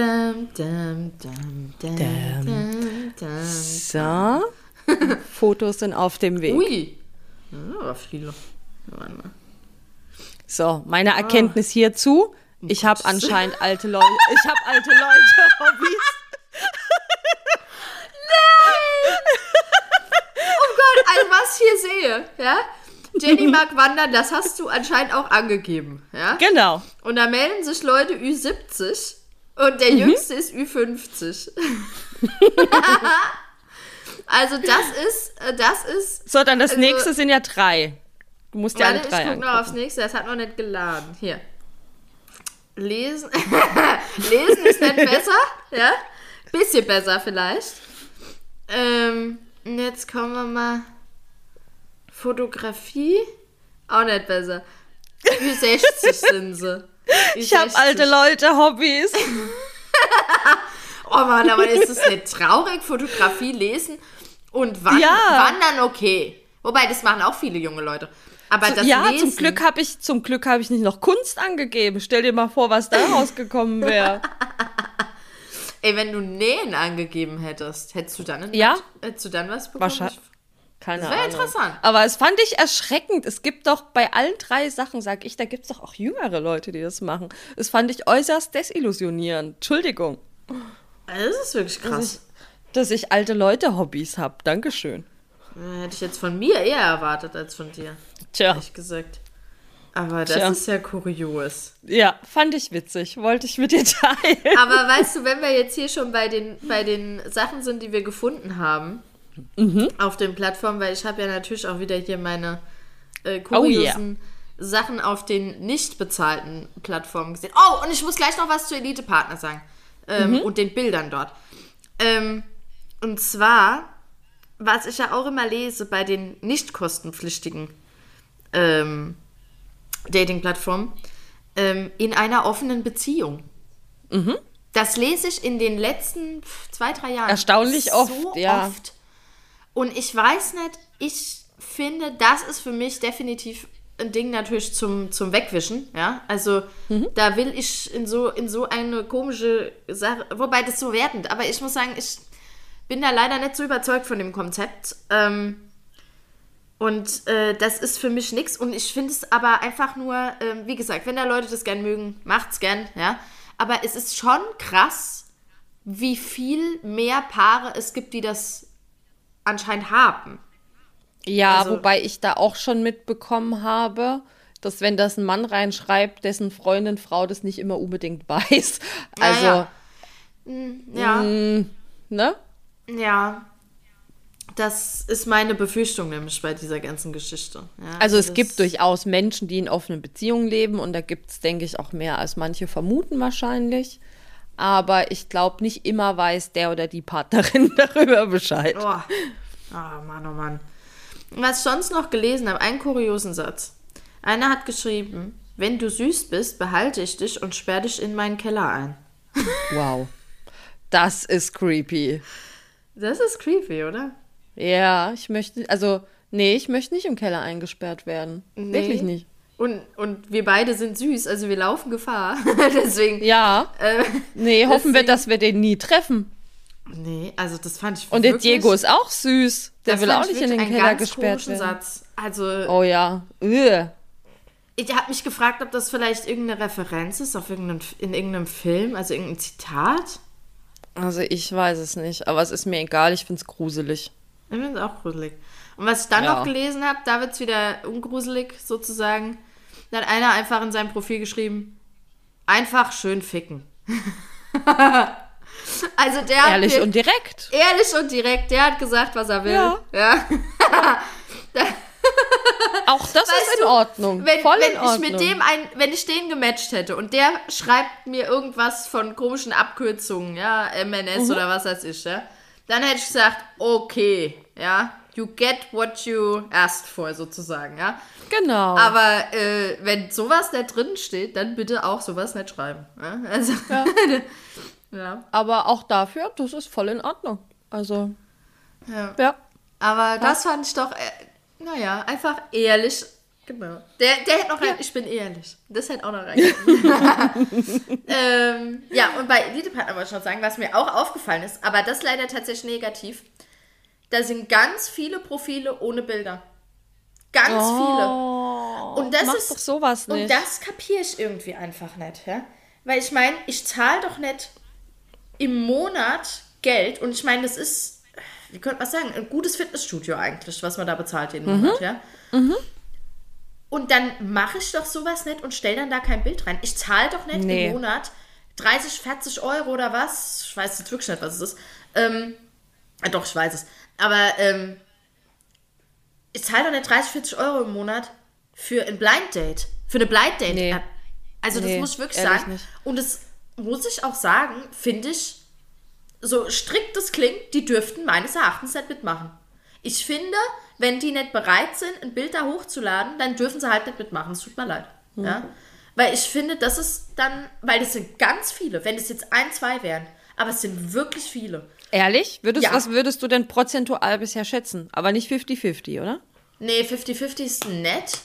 So. [LAUGHS] Fotos sind auf dem Weg. Ui. Aber viele. Warte mal. So, meine Erkenntnis hierzu. Ich habe anscheinend alte Leute. Ich habe alte Leute [LAUGHS] Hobbys. Oh Gott, also was ich hier sehe, ja? Jenny mag wandern, das hast du anscheinend auch angegeben, ja? Genau. Und da melden sich Leute Ü70 und der jüngste ist Ü50. [LAUGHS] also das ist, äh, das ist, So, dann das Also- nächste sind ja drei. Du musst ja alle ich drei guck noch aufs nächste, das hat noch nicht geladen. Hier. Lesen, [LAUGHS] lesen ist nicht besser, ja? Bisschen besser vielleicht. Ähm, und jetzt kommen wir mal. Fotografie, auch nicht besser. Ü60 sind sie. Ich habe alte Leute Hobbys. Oh Mann, aber ist das nicht traurig? Fotografie lesen und wandern, Ja. wandern okay. Wobei, das machen auch viele junge Leute. Aber das ja, Lesen, zum Glück habe ich, zum Glück habe ich nicht noch Kunst angegeben. Stell dir mal vor, was da [LAUGHS] rausgekommen wäre. Ey, wenn du Nähen angegeben hättest, hättest du dann, Ja. hättest du dann was bekommen? Wahrscheinlich. Keine Das Ahnung. interessant. Aber es fand ich erschreckend. Es gibt doch bei allen drei Sachen, sag ich, da gibt es doch auch jüngere Leute, die das machen. Das fand ich äußerst desillusionierend. Entschuldigung, Also, Das ist wirklich krass. dass ich alte Leute Hobbys habe. Dankeschön. Hätte ich jetzt von mir eher erwartet als von dir, Tja, ehrlich gesagt. Aber das Tja. ist ja kurios. ja, fand ich witzig. Wollte ich mit dir teilen. Aber weißt du, wenn wir jetzt hier schon bei den, bei den Sachen sind, die wir gefunden haben, Mhm. auf den Plattformen, weil ich habe ja natürlich auch wieder hier meine äh, Oh yeah. kuriosen Sachen auf den nicht bezahlten Plattformen gesehen. Oh, und ich muss gleich noch was zu Elite Partner sagen. Ähm, Mhm. Und den Bildern dort. Ähm, und zwar, was ich ja auch immer lese bei den nicht kostenpflichtigen ähm, Dating-Plattformen, ähm, in einer offenen Beziehung. Mhm. Das lese ich in den letzten zwei, drei Jahren. Erstaunlich so oft, ja. oft. Und ich weiß nicht, ich finde, das ist für mich definitiv ein Ding natürlich zum, zum Wegwischen, ja. Also Mhm. da will ich in so, in so eine komische Sache, wobei das so wertend, aber ich muss sagen, ich bin da leider nicht so überzeugt von dem Konzept. Ähm, und äh, das ist für mich nichts. Und ich finde es aber einfach nur, ähm, wie gesagt, wenn da Leute das gern mögen, macht's gern, ja. Aber es ist schon krass, wie viel mehr Paare es gibt, die das anscheinend haben. Ja, Also- wobei ich da auch schon mitbekommen habe, dass wenn das ein Mann reinschreibt, dessen Freundin, Frau das nicht immer unbedingt [LAUGHS] weiß. Also, ja. Ja, ne? ja. Das ist meine Befürchtung nämlich bei dieser ganzen Geschichte. Ja, Also es gibt durchaus Menschen, die in offenen Beziehungen leben und da gibt es, denke ich, auch mehr als manche vermuten wahrscheinlich. Aber ich glaube, nicht immer weiß der oder die Partnerin [LAUGHS] darüber Bescheid. Oh. oh Mann, oh Mann. Was ich sonst noch gelesen habe, einen kuriosen Satz. Einer hat geschrieben, wenn du süß bist, behalte ich dich und sperr dich in meinen Keller ein. [LAUGHS] Wow. Das ist creepy. Das ist creepy, oder? Ja, ich möchte, also, nee, ich möchte nicht im Keller eingesperrt werden. Wirklich nicht. Und, und wir beide sind süß, also wir laufen Gefahr. [LAUGHS] Deswegen. Ja. Äh, Nee, hoffen wir, deswegen- dass wir den nie treffen. nee, also das fand ich Und der Diego ist auch süß. Der will auch ich nicht in den Keller gesperrt werden. Satz. Also, Oh ja. Ugh. ich habe mich gefragt, ob das vielleicht irgendeine Referenz ist auf irgendeinen, in irgendeinem Film, also irgendein Zitat. Also ich weiß es nicht, aber es ist mir egal, ich find's gruselig. Ich finde es auch gruselig. Und was ich dann Ja. noch gelesen habe, da wird es wieder ungruselig sozusagen. Da hat einer einfach in seinem Profil geschrieben, einfach schön ficken. [LAUGHS] also der hat Ehrlich mir- und direkt. ehrlich und direkt, der hat gesagt, was er will. Ja. ja. [LAUGHS] Auch das ist in Ordnung. Wenn, Voll wenn in ich Ordnung. mit dem ein, wenn ich den gematcht hätte und der schreibt mir irgendwas von komischen Abkürzungen, ja, MNS Mhm. oder was weiß ich, ja, dann hätte ich gesagt, okay, ja, you get what you asked for, sozusagen, ja. Genau. Aber äh, wenn sowas da drin steht, dann bitte auch sowas nicht schreiben. Ja? Also, [LAUGHS] ja. Aber auch dafür, das ist voll in Ordnung. Also, ja. ja. Aber das fand ich doch, äh, naja, einfach ehrlich. Genau. Der, der hätte noch rein, ich bin ehrlich. Das hätte auch noch rein. [LAUGHS] [LAUGHS] ähm, ja, und bei Elite-Partner wollte ich noch sagen, was mir auch aufgefallen ist, aber das leider tatsächlich negativ, da sind ganz viele Profile ohne Bilder. Ganz viele. Und das ist doch sowas Und nicht. das kapiere ich irgendwie einfach nicht, ja? Weil ich meine, ich zahle doch nicht im Monat Geld und ich meine, das ist, wie könnte man sagen, ein gutes Fitnessstudio eigentlich, was man da bezahlt jeden Monat, ja? Und dann mache ich doch sowas nicht und stelle dann da kein Bild rein. Ich zahle doch nicht Nee. im Monat 30, 40 Euro oder was. Ich weiß jetzt wirklich nicht, was es ist. Ähm, äh, doch, ich weiß es. Aber ähm, ich zahle doch nicht 30, 40 Euro im Monat für ein Blind Date. Für eine Blind Date. Nee. Also das Nee, muss ich wirklich sagen. nicht. Und das muss ich auch sagen, finde ich, so strikt das klingt, die dürften meines Erachtens nicht mitmachen. Ich finde, wenn die nicht bereit sind, ein Bild da hochzuladen, dann dürfen sie halt nicht mitmachen. Es tut mir leid. Hm. Ja? Weil ich finde, das ist dann, weil das sind ganz viele, wenn es jetzt ein, zwei wären, aber es sind wirklich viele. Ehrlich? Würdest, Ja. Was würdest du denn prozentual bisher schätzen? Aber nicht 50-50, oder? Nee, 50-50 ist nett.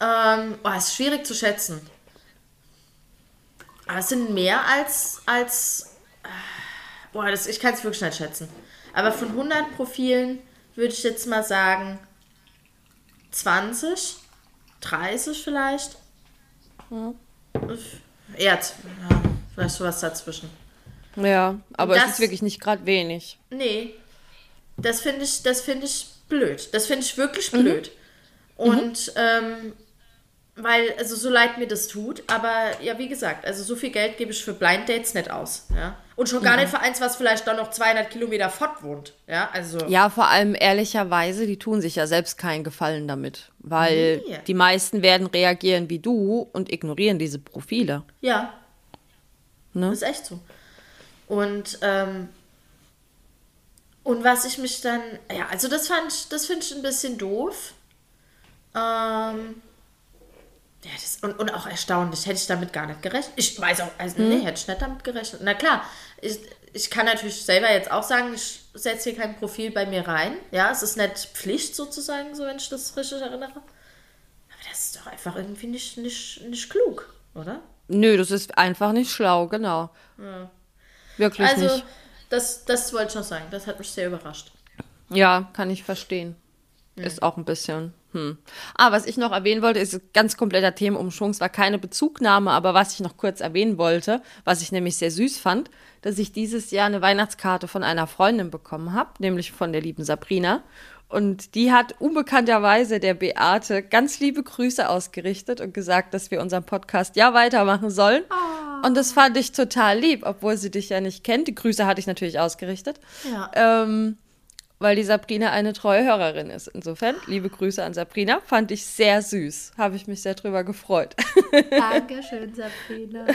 Ähm, oh, ist schwierig zu schätzen. Aber es sind mehr als. als äh, boah, das, ich kann es wirklich nicht schätzen. Aber von 100 Profilen würde ich jetzt mal sagen 20, 30 vielleicht. Eher, ja, vielleicht sowas dazwischen. Ja, aber das, es ist wirklich nicht gerade wenig. Nee. Das finde ich, das finde ich blöd. Das finde ich wirklich mhm. blöd. Mhm. Und mhm. ähm, weil, also so leid mir das tut, aber ja, wie gesagt, also so viel Geld gebe ich für Blind Dates nicht aus. Ja? Und schon gar mhm. nicht für eins, was vielleicht dann noch 200 Kilometer fort wohnt. Ja, also. Ja, vor allem ehrlicherweise, die tun sich ja selbst keinen Gefallen damit. Weil nee. die meisten werden reagieren wie du und ignorieren diese Profile. Ja. Ne? Das ist echt so. Und, ähm, und was ich mich dann, ja, also das fand ich, das finde ich ein bisschen doof. Ähm, ja, das, und, und auch erstaunlich, hätte ich damit gar nicht gerechnet. Ich weiß auch, also, hm. nee, hätte ich nicht damit gerechnet. Na klar, ich, ich kann natürlich selber jetzt auch sagen, ich setze hier kein Profil bei mir rein. Ja, es ist nicht Pflicht sozusagen, so wenn ich das richtig erinnere. Aber das ist doch einfach irgendwie nicht, nicht, nicht klug, oder? Nö, das ist einfach nicht schlau, genau. Ja. Wirklich also, nicht. Das, das wollte ich noch sagen. Das hat mich sehr überrascht. Ja, kann ich verstehen. Hm. Ist auch ein bisschen hm. Ah, was ich noch erwähnen wollte, ist ganz kompletter Themenumschwung. Es war keine Bezugnahme, aber was ich noch kurz erwähnen wollte, was ich nämlich sehr süß fand, dass ich dieses Jahr eine Weihnachtskarte von einer Freundin bekommen habe, nämlich von der lieben Sabrina. Und die hat unbekannterweise der Beate ganz liebe Grüße ausgerichtet und gesagt, dass wir unseren Podcast ja weitermachen sollen. Oh. Und das fand ich total lieb, obwohl sie dich ja nicht kennt. Die Grüße hatte ich natürlich ausgerichtet. Ja. Ähm, weil die Sabrina eine treue Hörerin ist. Insofern, liebe Grüße an Sabrina, fand ich sehr süß. Habe ich mich sehr drüber gefreut. Dankeschön, Sabrina.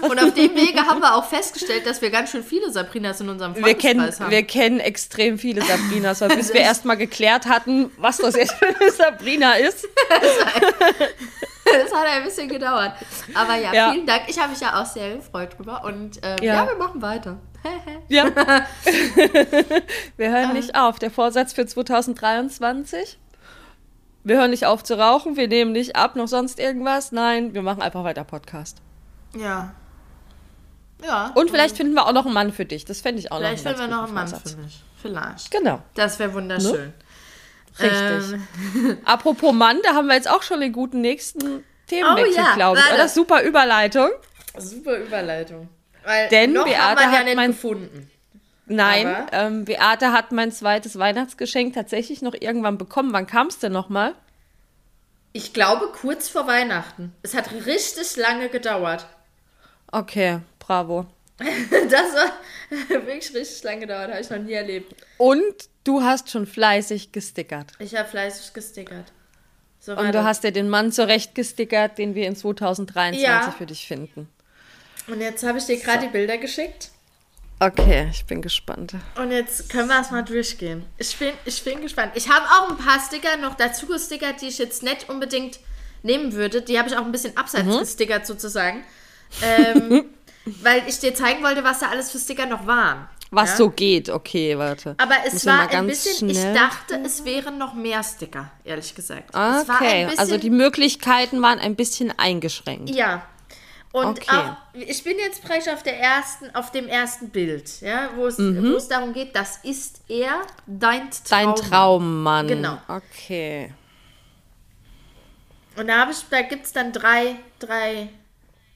Und auf dem Wege haben wir auch festgestellt, dass wir ganz schön viele Sabrinas in unserem Freundeskreis wir kennen, haben. Wir kennen extrem viele Sabrinas, weil [LAUGHS] bis wir erstmal geklärt hatten, was das jetzt für eine Sabrina ist. [LAUGHS] [LAUGHS] [LAUGHS] das hat ein bisschen gedauert. Aber ja, ja, vielen Dank. Ich habe mich ja auch sehr gefreut drüber. Und äh, ja. ja, wir machen weiter. [LAUGHS] ja. [LAUGHS] wir hören nicht auf. Der Vorsatz für 2023. Wir hören nicht auf zu rauchen, wir nehmen nicht ab, noch sonst irgendwas. Nein, wir machen einfach weiter Podcast. Ja. Ja. Und vielleicht finden wir auch noch einen Mann für dich. Das fände ich auch vielleicht noch Vielleicht finden wir noch einen Mann für mich. Vielleicht. Genau. Das wäre wunderschön. Ne? Richtig. Ähm. [LAUGHS] Apropos Mann, da haben wir jetzt auch schon den guten nächsten Themenwechsel, oh, ja. glaube ich. Oder? Super Überleitung. Super Überleitung. Weil Denn noch Beate hat, ja hat mein gefunden. Nein, ähm, Beate hat mein zweites Weihnachtsgeschenk tatsächlich noch irgendwann bekommen. Wann kam es denn nochmal? Ich glaube kurz vor Weihnachten. Es hat richtig lange gedauert. Okay, bravo. [LAUGHS] das war [LAUGHS] wirklich richtig lange gedauert, habe ich noch nie erlebt. Und du hast schon fleißig gestickert. Ich habe fleißig gestickert. So Und du hast dir den Mann zurecht gestickert, den wir in 2023 ja. für dich finden. Und jetzt habe ich dir gerade so. die Bilder geschickt. Okay, ich bin gespannt. Und jetzt können wir es mal durchgehen. Ich bin, ich bin gespannt. Ich habe auch ein paar Sticker noch dazu gestickert, die ich jetzt nicht unbedingt nehmen würde. Die habe ich auch ein bisschen abseits mhm. gestickert sozusagen. Ähm, [LAUGHS] weil ich dir zeigen wollte, was da alles für Sticker noch waren. Was ja? so geht, okay, warte. Aber es Muss war ein bisschen, schnell. ich dachte, es wären noch mehr Sticker, ehrlich gesagt. Okay, bisschen, also die Möglichkeiten waren ein bisschen eingeschränkt. Ja, und okay. auch, ich bin jetzt praktisch auf der ersten, auf dem ersten Bild, ja, wo es, mhm. wo es darum geht, das ist er, dein Traum. Dein Traummann. Genau. Okay. Und da ich, da gibt es dann drei, drei,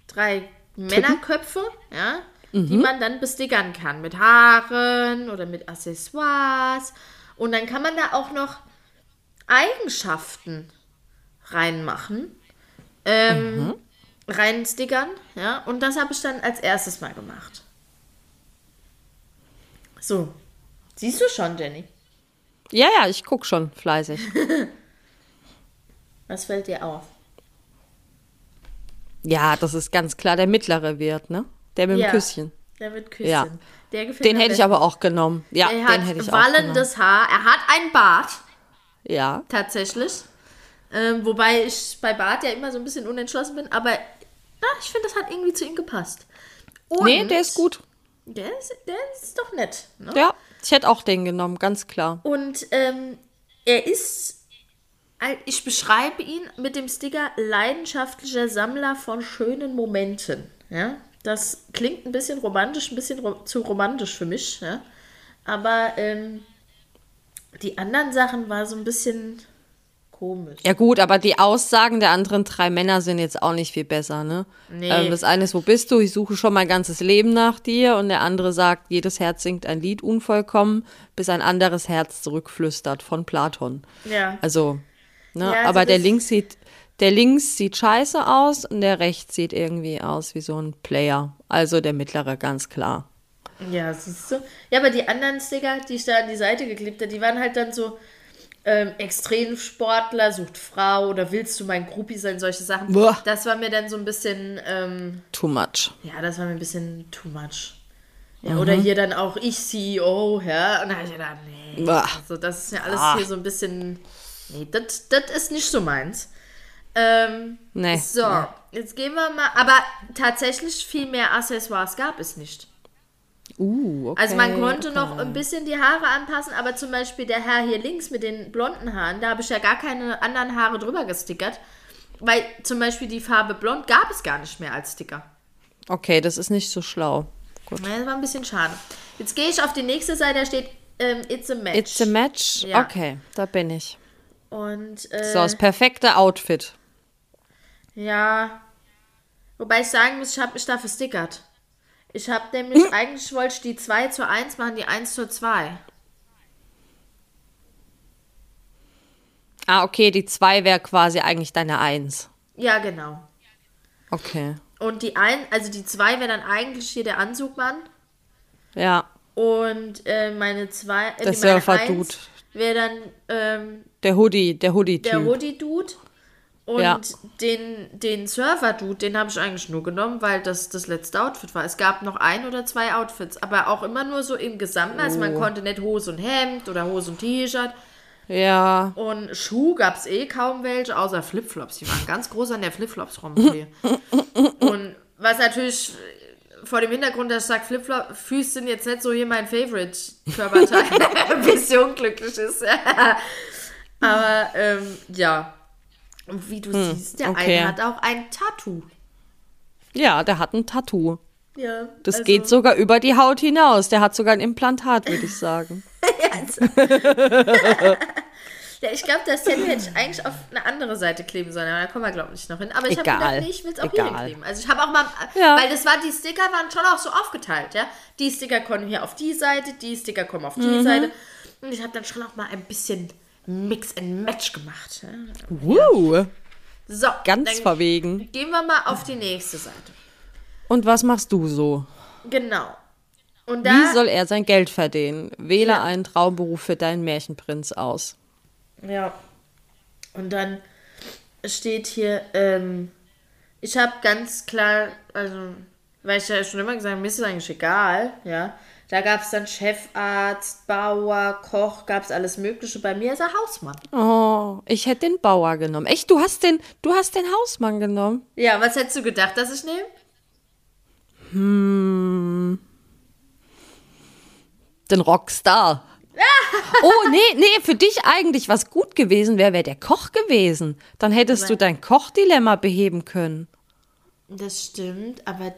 drei Männerköpfe, ja, mhm. die man dann bestickern kann. Mit Haaren oder mit Accessoires. Und dann kann man da auch noch Eigenschaften reinmachen. Ähm, mhm reinstickern, ja, und das habe ich dann als erstes mal gemacht. So, siehst du schon, Jenny? Ja, ja, ich gucke schon fleißig. [LAUGHS] Was fällt dir auf? Ja, das ist ganz klar der mittlere Wert, ne? Der mit dem ja, Küsschen. Der mit Küsschen. Ja. den hätte ich aber auch genommen. Ja, er den hätte ich auch wallendes Haar. Er hat ein Bart. Ja. Tatsächlich. Ähm, wobei ich bei Bart ja immer so ein bisschen unentschlossen bin, aber na, ich finde, das hat irgendwie zu ihm gepasst. Und nee, der ist gut. Der ist, der ist doch nett. Ne? Ja, ich hätte auch den genommen, ganz klar. Und ähm, er ist ich beschreibe ihn mit dem Sticker leidenschaftlicher Sammler von schönen Momenten. Ja, das klingt ein bisschen romantisch, ein bisschen ro zu romantisch für mich. Ja, aber ähm, die anderen Sachen war so ein bisschen komisch. Ja gut, aber die Aussagen der anderen drei Männer sind jetzt auch nicht viel besser, ne? Nee. Ähm, das eine ist, wo bist du? Ich suche schon mein ganzes Leben nach dir. Und der andere sagt, jedes Herz singt ein Lied unvollkommen, bis ein anderes Herz zurückflüstert von Platon. Ja. Also, ne? Ja, also aber der links sieht, der links sieht scheiße aus und der rechts sieht irgendwie aus wie so ein Player. Also der mittlere, ganz klar. Ja, siehst du. Ja, aber die anderen Sticker, die ich da an die Seite geklebt habe, die waren halt dann so ähm, Extremsportler, sucht Frau oder willst du mein Groupie sein, solche Sachen. Boah. Das war mir dann so ein bisschen, ähm, Too much. ja, das war mir ein bisschen too much. Mhm. Ja, oder hier dann auch ich CEO, ja. Und dann habe ich gedacht, nee. Bah. Also das ist ja alles Ah. hier so ein bisschen, nee, das ist nicht so meins. Ähm, Nee. so, nee. jetzt gehen wir mal, aber tatsächlich viel mehr Accessoires gab es nicht. Uh, okay. Also man konnte okay. noch ein bisschen die Haare anpassen, aber zum Beispiel der Herr hier links mit den blonden Haaren, da habe ich ja gar keine anderen Haare drüber gestickert. Weil zum Beispiel die Farbe blond gab es gar nicht mehr als Sticker. Okay, das ist nicht so schlau. Gut. Ja, Das war ein bisschen schade. Jetzt gehe ich auf die nächste Seite, da steht ähm, It's a Match. It's a match? Ja. Okay, da bin ich. Und äh, So, das perfekte Outfit. ja, wobei ich sagen muss, ich habe mich da verstickert. Ich habe nämlich, Hm. eigentlich wollte ich die 2 zu 1 machen, die 1 zu 2. Ah, okay, die 2 wäre quasi eigentlich deine 1. Ja, genau. Okay. Und die ein, also die 2 wäre dann eigentlich hier der Anzugmann. Ja, Und äh, meine zwei, äh, Der die- meine Surfer-Dude. Eins wäre dann ähm, der Hoodie, der Hoodie-Typ. der Hoodie-Dude. Und Ja. den, den Surfer-Dude, den habe ich eigentlich nur genommen, weil das das letzte Outfit war. Es gab noch ein oder zwei Outfits, aber auch immer nur so im Gesamten. Also Oh. man konnte nicht Hose und Hemd oder Hose und T-Shirt. Ja, Und Schuh gab es eh kaum welche, außer Flipflops. Die waren ganz groß an der Flipflops rum. [LAUGHS] und was natürlich vor dem Hintergrund, dass ich sage, Flipflop-Füße sind jetzt nicht so hier mein Favorite-Körperteil, [LAUGHS] bis sie unglücklich ist. [LAUGHS] Aber ähm, ja. Und wie du siehst, der Hm, okay. eine hat auch ein Tattoo. ja, der hat ein Tattoo. Ja, Das also- geht sogar über die Haut hinaus. Der hat sogar ein Implantat, würde ich sagen. [LAUGHS] [LAUGHS] Ja, ich glaube, das hätte ich eigentlich auf eine andere Seite kleben sollen, aber da kommen wir, glaube ich, nicht noch hin. Aber ich habe gedacht, nee, ich will es auch hier Egal. kleben. Also ich habe auch mal, Ja. weil das war, die Sticker waren schon auch so aufgeteilt, ja. Die Sticker kommen hier auf die Seite, die Sticker kommen auf die Mhm. Seite. Und ich habe dann schon auch mal ein bisschen Mix and Match gemacht. Ja. Woo, So, ganz verwegen. gehen wir mal auf die nächste Seite. Und was machst du so? Genau. Und da, Wie soll er sein Geld verdienen? Wähle einen Traumberuf für deinen Märchenprinz aus. Ja. Und dann steht hier, ähm, ich habe ganz klar, also, weil ich ja schon immer gesagt habe, mir ist es eigentlich egal, ja. Da gab es dann Chefarzt, Bauer, Koch, gab es alles Mögliche. Bei mir ist er Hausmann. Oh, ich hätte den Bauer genommen. Echt, du hast den, du hast den Hausmann genommen? Ja, was hättest du gedacht, dass ich nehme? Den Rockstar. [LAUGHS] Oh, nee, nee, für dich eigentlich was gut gewesen wäre, wäre der Koch gewesen. Dann hättest du dein Kochdilemma beheben können. Das stimmt, aber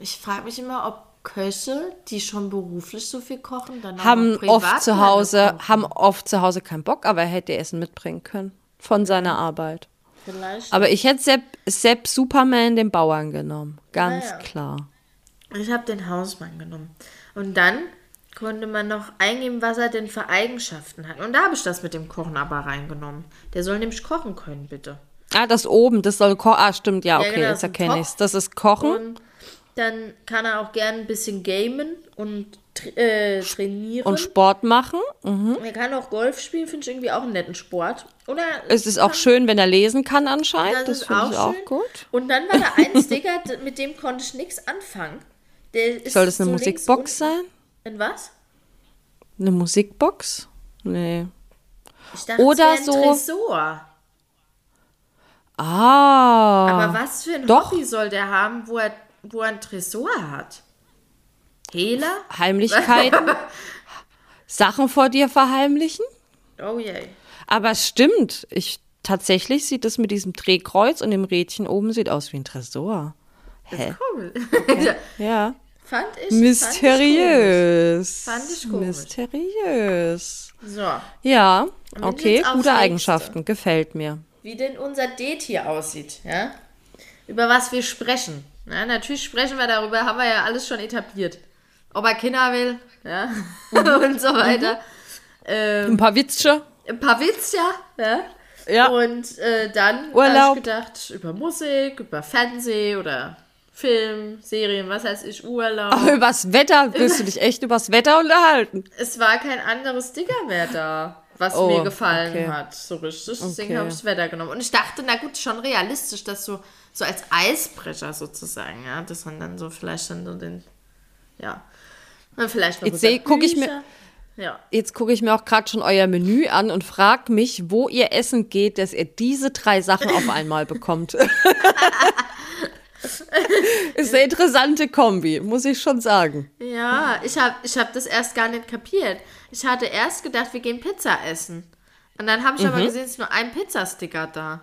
ich frage mich immer, ob Köche, die schon beruflich so viel kochen, dann Haben oft zu Hause, haben oft zu Hause keinen Bock, aber er hätte Essen mitbringen können. Von seiner Arbeit. Vielleicht. Aber ich hätte Sepp, Sepp Superman den Bauern genommen. Ganz Ja, ja. klar. Ich habe den Hausmann genommen. Und dann konnte man noch eingeben, was er denn für Eigenschaften hat. Und da habe ich das mit dem Kochen aber reingenommen. Der soll nämlich kochen können, bitte. Ah, das oben, das soll kochen. Ah, stimmt, ja, Ja, okay, genau, jetzt erkenne ich es. Das ist Kochen. Und dann kann er auch gern ein bisschen gamen und äh, trainieren. Und Sport machen. Mhm. er kann auch Golf spielen, finde ich irgendwie auch einen netten Sport. Oder Es ist auch schön, wenn er lesen kann anscheinend. Das Das, finde ich auch schön. gut. Und dann war da [LAUGHS] ein Sticker, mit dem konnte ich nichts anfangen. Der ist Soll das eine so Musikbox sein? In was? Eine Musikbox? Nee. Ich dachte, Oder es wäre ein so- Tresor. Ah. Aber was für ein doch. Hobby soll der haben, wo er, wo er ein Tresor hat? Hehler? Heimlichkeiten. [LAUGHS] Sachen vor dir verheimlichen? Oh je. Aber es stimmt. Ich tatsächlich sieht es mit diesem Drehkreuz und dem Rädchen oben sieht aus wie ein Tresor. Hä? Cool. [LAUGHS] Ja. fand ich Mysteriös. Fand ich komisch. Mysteriös. Fand ich komisch. So, Ja, okay, gute. Eigenschaften, gefällt mir. wie denn unser Date hier aussieht, ja? Über was wir sprechen. Ja, natürlich sprechen wir darüber, haben wir ja alles schon etabliert. Ob er Kinder will, ja, [LAUGHS] Mhm. und so weiter. Ähm, Ein paar Witzche. ein paar Witz, ja. ja. Und äh, dann habe ich gedacht, über Musik, über Fernsehen oder Film, Serien, was heißt ich, Urlaub. Aber übers Wetter willst du dich echt übers Wetter unterhalten? Es war kein anderes Sticker mehr da, was Oh, mir gefallen okay. hat, so richtig. Deswegen Okay. habe ich das Wetter genommen. Und ich dachte, na gut, schon realistisch, dass so, so als Eisbrecher sozusagen, ja, dass man dann so vielleicht dann so den, ja, dann vielleicht noch Jetzt seh- über guck ich mir-. Ja. Jetzt gucke ich mir auch gerade schon euer Menü an und frage mich, wo ihr essen geht, dass ihr diese drei Sachen auf einmal bekommt. [LAUGHS] Ist eine interessante Kombi, muss ich schon sagen. Ja, ich habe ich hab das erst gar nicht kapiert. Ich hatte erst gedacht, wir gehen Pizza essen. Und dann habe ich Mhm. aber gesehen, es ist nur ein Pizzasticker da.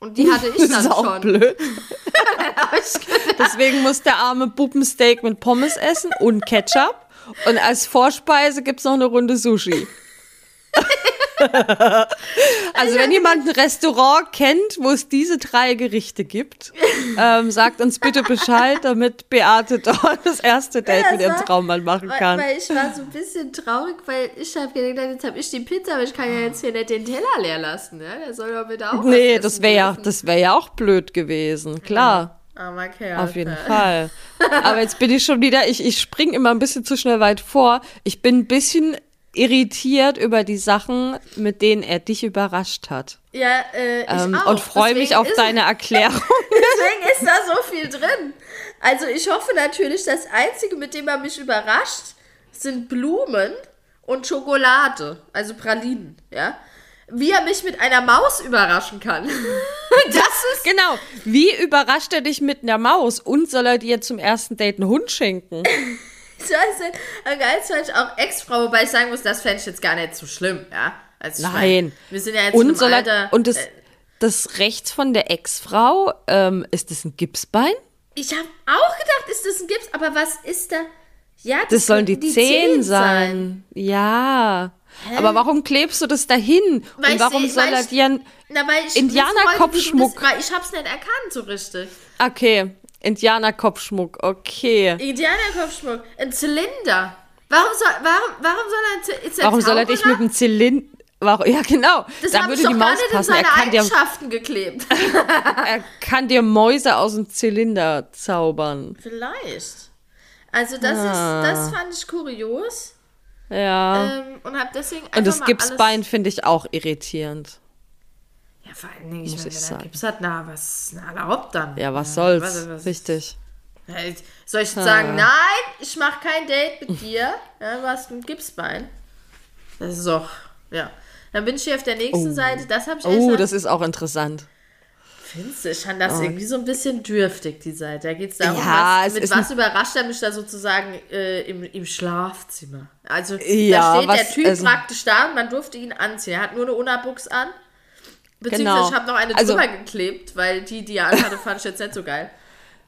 Und die hatte ich [LAUGHS] dann auch schon. blöd. [LAUGHS] Deswegen muss der arme Puppensteak mit Pommes essen und Ketchup. Und als Vorspeise gibt es noch eine Runde Sushi. [LAUGHS] also wenn jemand ein Restaurant kennt, wo es diese drei Gerichte gibt, ähm, sagt uns bitte Bescheid, damit Beate dort das erste Date das mit ihrem Traummann machen weil, kann. weil ich war so ein bisschen traurig, weil ich habe gedacht, jetzt habe ich die Pizza, aber ich kann ja jetzt hier nicht den Teller leer lassen. Ja? Der soll doch bitte auch Nee, das wäre ja, das wär ja auch blöd gewesen, klar. Armer Kerl. Auf jeden Fall. Aber jetzt bin ich schon wieder, ich, ich spring immer ein bisschen zu schnell weit vor. Ich bin ein bisschen irritiert über die Sachen, mit denen er dich überrascht hat. Ja, äh, ich Ähm, auch. und freue mich auf ist- deine Erklärung. [LAUGHS] Deswegen ist da so viel drin. Also ich hoffe natürlich, das Einzige, mit dem er mich überrascht, sind Blumen und Schokolade, also Pralinen, ja. Wie er mich mit einer Maus überraschen kann. [LAUGHS] das ist genau. Wie überrascht er dich mit einer Maus? Und soll er dir zum ersten Date einen Hund schenken? [LAUGHS] scheiße. Fand ich auch Ex-Frau, wobei ich sagen muss, das fände ich jetzt gar nicht so schlimm, ja. Also ich Nein. Wir sind ja jetzt Und, er, Alter. und das, äh, das rechts von der Ex-Frau, ähm, ist das ein Gipsbein? ich habe auch gedacht, ist das ein Gips, aber was ist da? Ja, das, Das sollen die, könnten Zehen sein. Ja. Aber warum klebst du das dahin? Weil Und ich warum seh- soll er ich- dir ein Na, weil ich Indianerkopfschmuck. ich hab's nicht erkannt so richtig. Okay, Indianerkopfschmuck, okay. Indianerkopfschmuck, ein Zylinder. Warum soll, warum, warum soll er, ist er Warum soll er dich mit dem Zylinder. Warum, ja, genau. Das da würde die Maus passen. Er seine kann, dir, Eigenschaften geklebt. [LAUGHS] er kann dir Mäuse aus dem Zylinder zaubern. Vielleicht. Also das Ah. ist, das fand ich kurios Ja. ähm, und hab deswegen einfach Und das Gipsbein finde ich auch irritierend. Ja, vor allen Dingen, ich muss meine, ich er sagen. Gips hat, na, was, na, erlaubt dann. Ja, was soll's? was- was- Richtig. Soll ich jetzt sagen, Ah. nein, ich mache kein Date mit dir, [LAUGHS] ja, du hast ein Gipsbein. Das ist doch, ja. Dann bin ich hier auf der nächsten Seite, das habe ich Oh, das ist auch interessant. Findest du, ich fand das irgendwie so ein bisschen dürftig, die Seite. Da geht es darum, Ja, was, es mit was überrascht er mich da sozusagen äh, im, im Schlafzimmer. Also Ja, da steht der Typ praktisch da und man durfte ihn anziehen. Er hat nur eine Unterbuchs an. Beziehungsweise Genau. ich habe noch eine Also- drüber geklebt, weil die, die er anhatte, fand ich jetzt nicht so geil.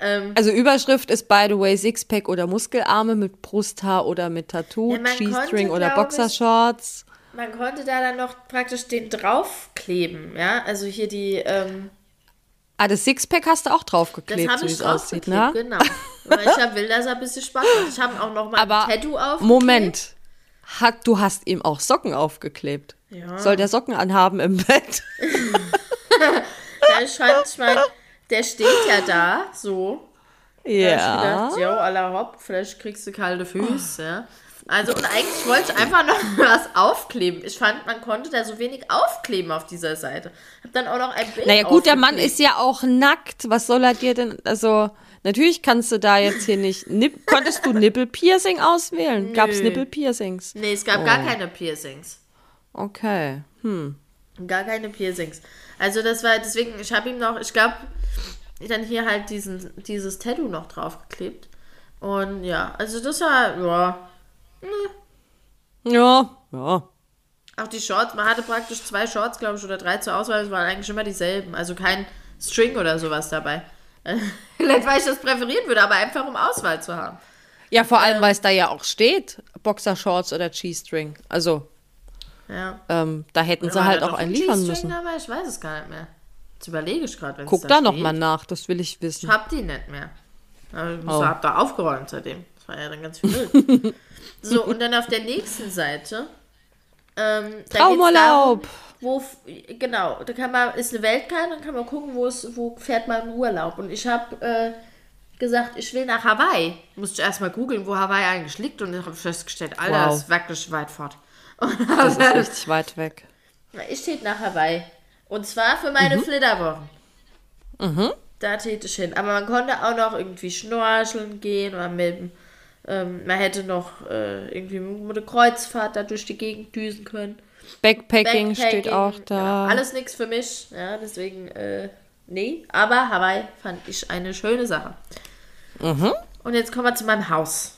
Ähm, Also Überschrift ist by the way Sixpack oder Muskelarme mit Brusthaar oder mit Tattoo, Ja, konnte, oder glaub ich- Boxershorts. man konnte da dann noch praktisch den draufkleben, ja. Also hier die, ähm, Ah, das Sixpack hast du auch draufgeklebt, so wie es aussieht, ne? genau. Weil ich ja will, dass er ein bisschen Spaß hat. Ich habe auch noch mal Aber ein Tattoo aufgeklebt. Moment, hat, du hast ihm auch Socken aufgeklebt. Ja. Soll der Socken anhaben im Bett? Ja, ich fand, ich mein, der steht ja da, so. Da hab ich Ja. gedacht, jo, aller hopp, vielleicht kriegst du kalte Füße, ja. Also, und eigentlich wollte ich einfach noch [LAUGHS] was aufkleben. Ich fand, man konnte da so wenig aufkleben auf dieser Seite. Hab dann auch noch ein Bild Naja, gut, der Mann ist ja auch nackt. Was soll er dir denn? Also, natürlich kannst du da jetzt hier nicht. Nip, konntest du Nippelpiercing auswählen? Gab es. Nippelpiercings? Nee, es gab Oh. gar keine Piercings. Okay. Hm. Gar keine Piercings. Also, das war, deswegen, ich habe ihm noch, ich glaube, dann hier halt diesen, dieses Tattoo noch draufgeklebt. Und ja, also das war, ja, Ja, ja. Auch die Shorts, man hatte praktisch zwei Shorts, glaube ich, oder drei zur Auswahl, es waren eigentlich immer dieselben. Also kein String oder sowas dabei. [LAUGHS] Vielleicht, weil ich das präferieren würde, aber einfach um Auswahl zu haben. Ja, vor allem, weil es da ja auch steht, Boxershorts oder G-String. Also, Ja. ähm, da hätten sie War halt auch einen ein liefern müssen. Dabei? Ich weiß es gar nicht mehr. Jetzt überlege ich gerade, wenn es Guck da da noch steht. mal nach, das will ich Ich wissen. hab die nicht mehr. Ich Oh. hab da aufgeräumt seitdem. Das war ja dann ganz viel Müll. [LAUGHS] so, und dann auf der nächsten Seite. Ähm, Traumurlaub. darum, Wo, genau, da kann man, ist eine Weltkarte, dann kann man gucken, wo es, wo fährt man in Urlaub. Und ich habe äh, gesagt, ich will nach Hawaii. Musste ich erstmal googeln, wo Hawaii eigentlich liegt und ich habe festgestellt, Alter, Wow. das ist wirklich weit fort. Das ist [LAUGHS] richtig weit weg. Ich steht nach Hawaii. Und zwar für meine Mhm. Flitterwochen. Da täte ich hin. Aber man konnte auch noch irgendwie schnorcheln gehen oder mit ähm, man hätte noch äh, irgendwie mit einer Kreuzfahrt da durch die Gegend düsen können. Backpacking, steht Backpacking, auch da. Genau. Alles nichts für mich. Ja, deswegen, äh, nee. Aber Hawaii fand ich eine schöne Sache. Mhm. Und jetzt kommen wir zu meinem Haus.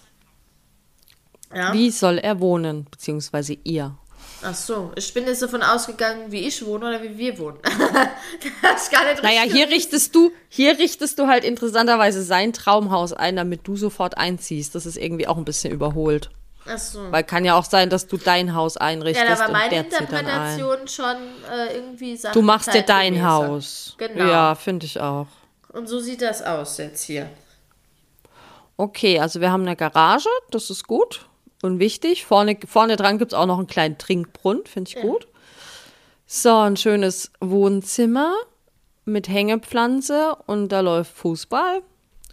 Ja. Wie soll er wohnen, beziehungsweise ihr? Ach so, ich bin jetzt davon ausgegangen, wie ich wohne oder wie wir wohnen. [LAUGHS] das ist gar nicht Naja, richtig. hier richtest du, hier richtest du halt interessanterweise sein Traumhaus ein, damit du sofort einziehst. Das ist irgendwie auch ein bisschen überholt. Ach so. Weil kann ja auch sein, dass du dein Haus Ja, einrichtest da war meine. Interpretation schon äh, irgendwie Sachen Du machst dir dein. Haus. Genau. Ja, finde ich auch. Und so sieht das aus jetzt hier. Okay, also wir haben eine Garage, das ist gut und wichtig. Vorne, vorne dran gibt es auch noch einen kleinen Trinkbrunnen, finde ich gut. So, ein schönes Wohnzimmer mit Hängepflanze und da läuft Fußball.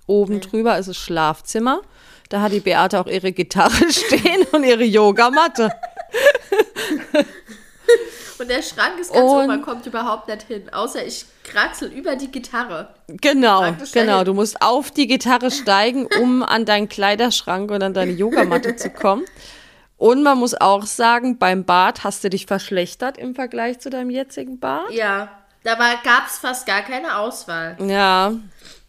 Oben drüber ist das Schlafzimmer. Da hat die Beate auch ihre Gitarre [LAUGHS] stehen und ihre Yogamatte. Und der Schrank ist ganz Und- oben, man kommt überhaupt nicht hin. Außer ich kraxel über die Gitarre. Genau, genau. Du musst auf die Gitarre steigen, um an deinen Kleiderschrank und an deine Yogamatte zu kommen. Und man muss auch sagen, beim Bad hast du dich verschlechtert im Vergleich zu deinem jetzigen Bad. Ja, da gab es fast gar keine Auswahl. Ja,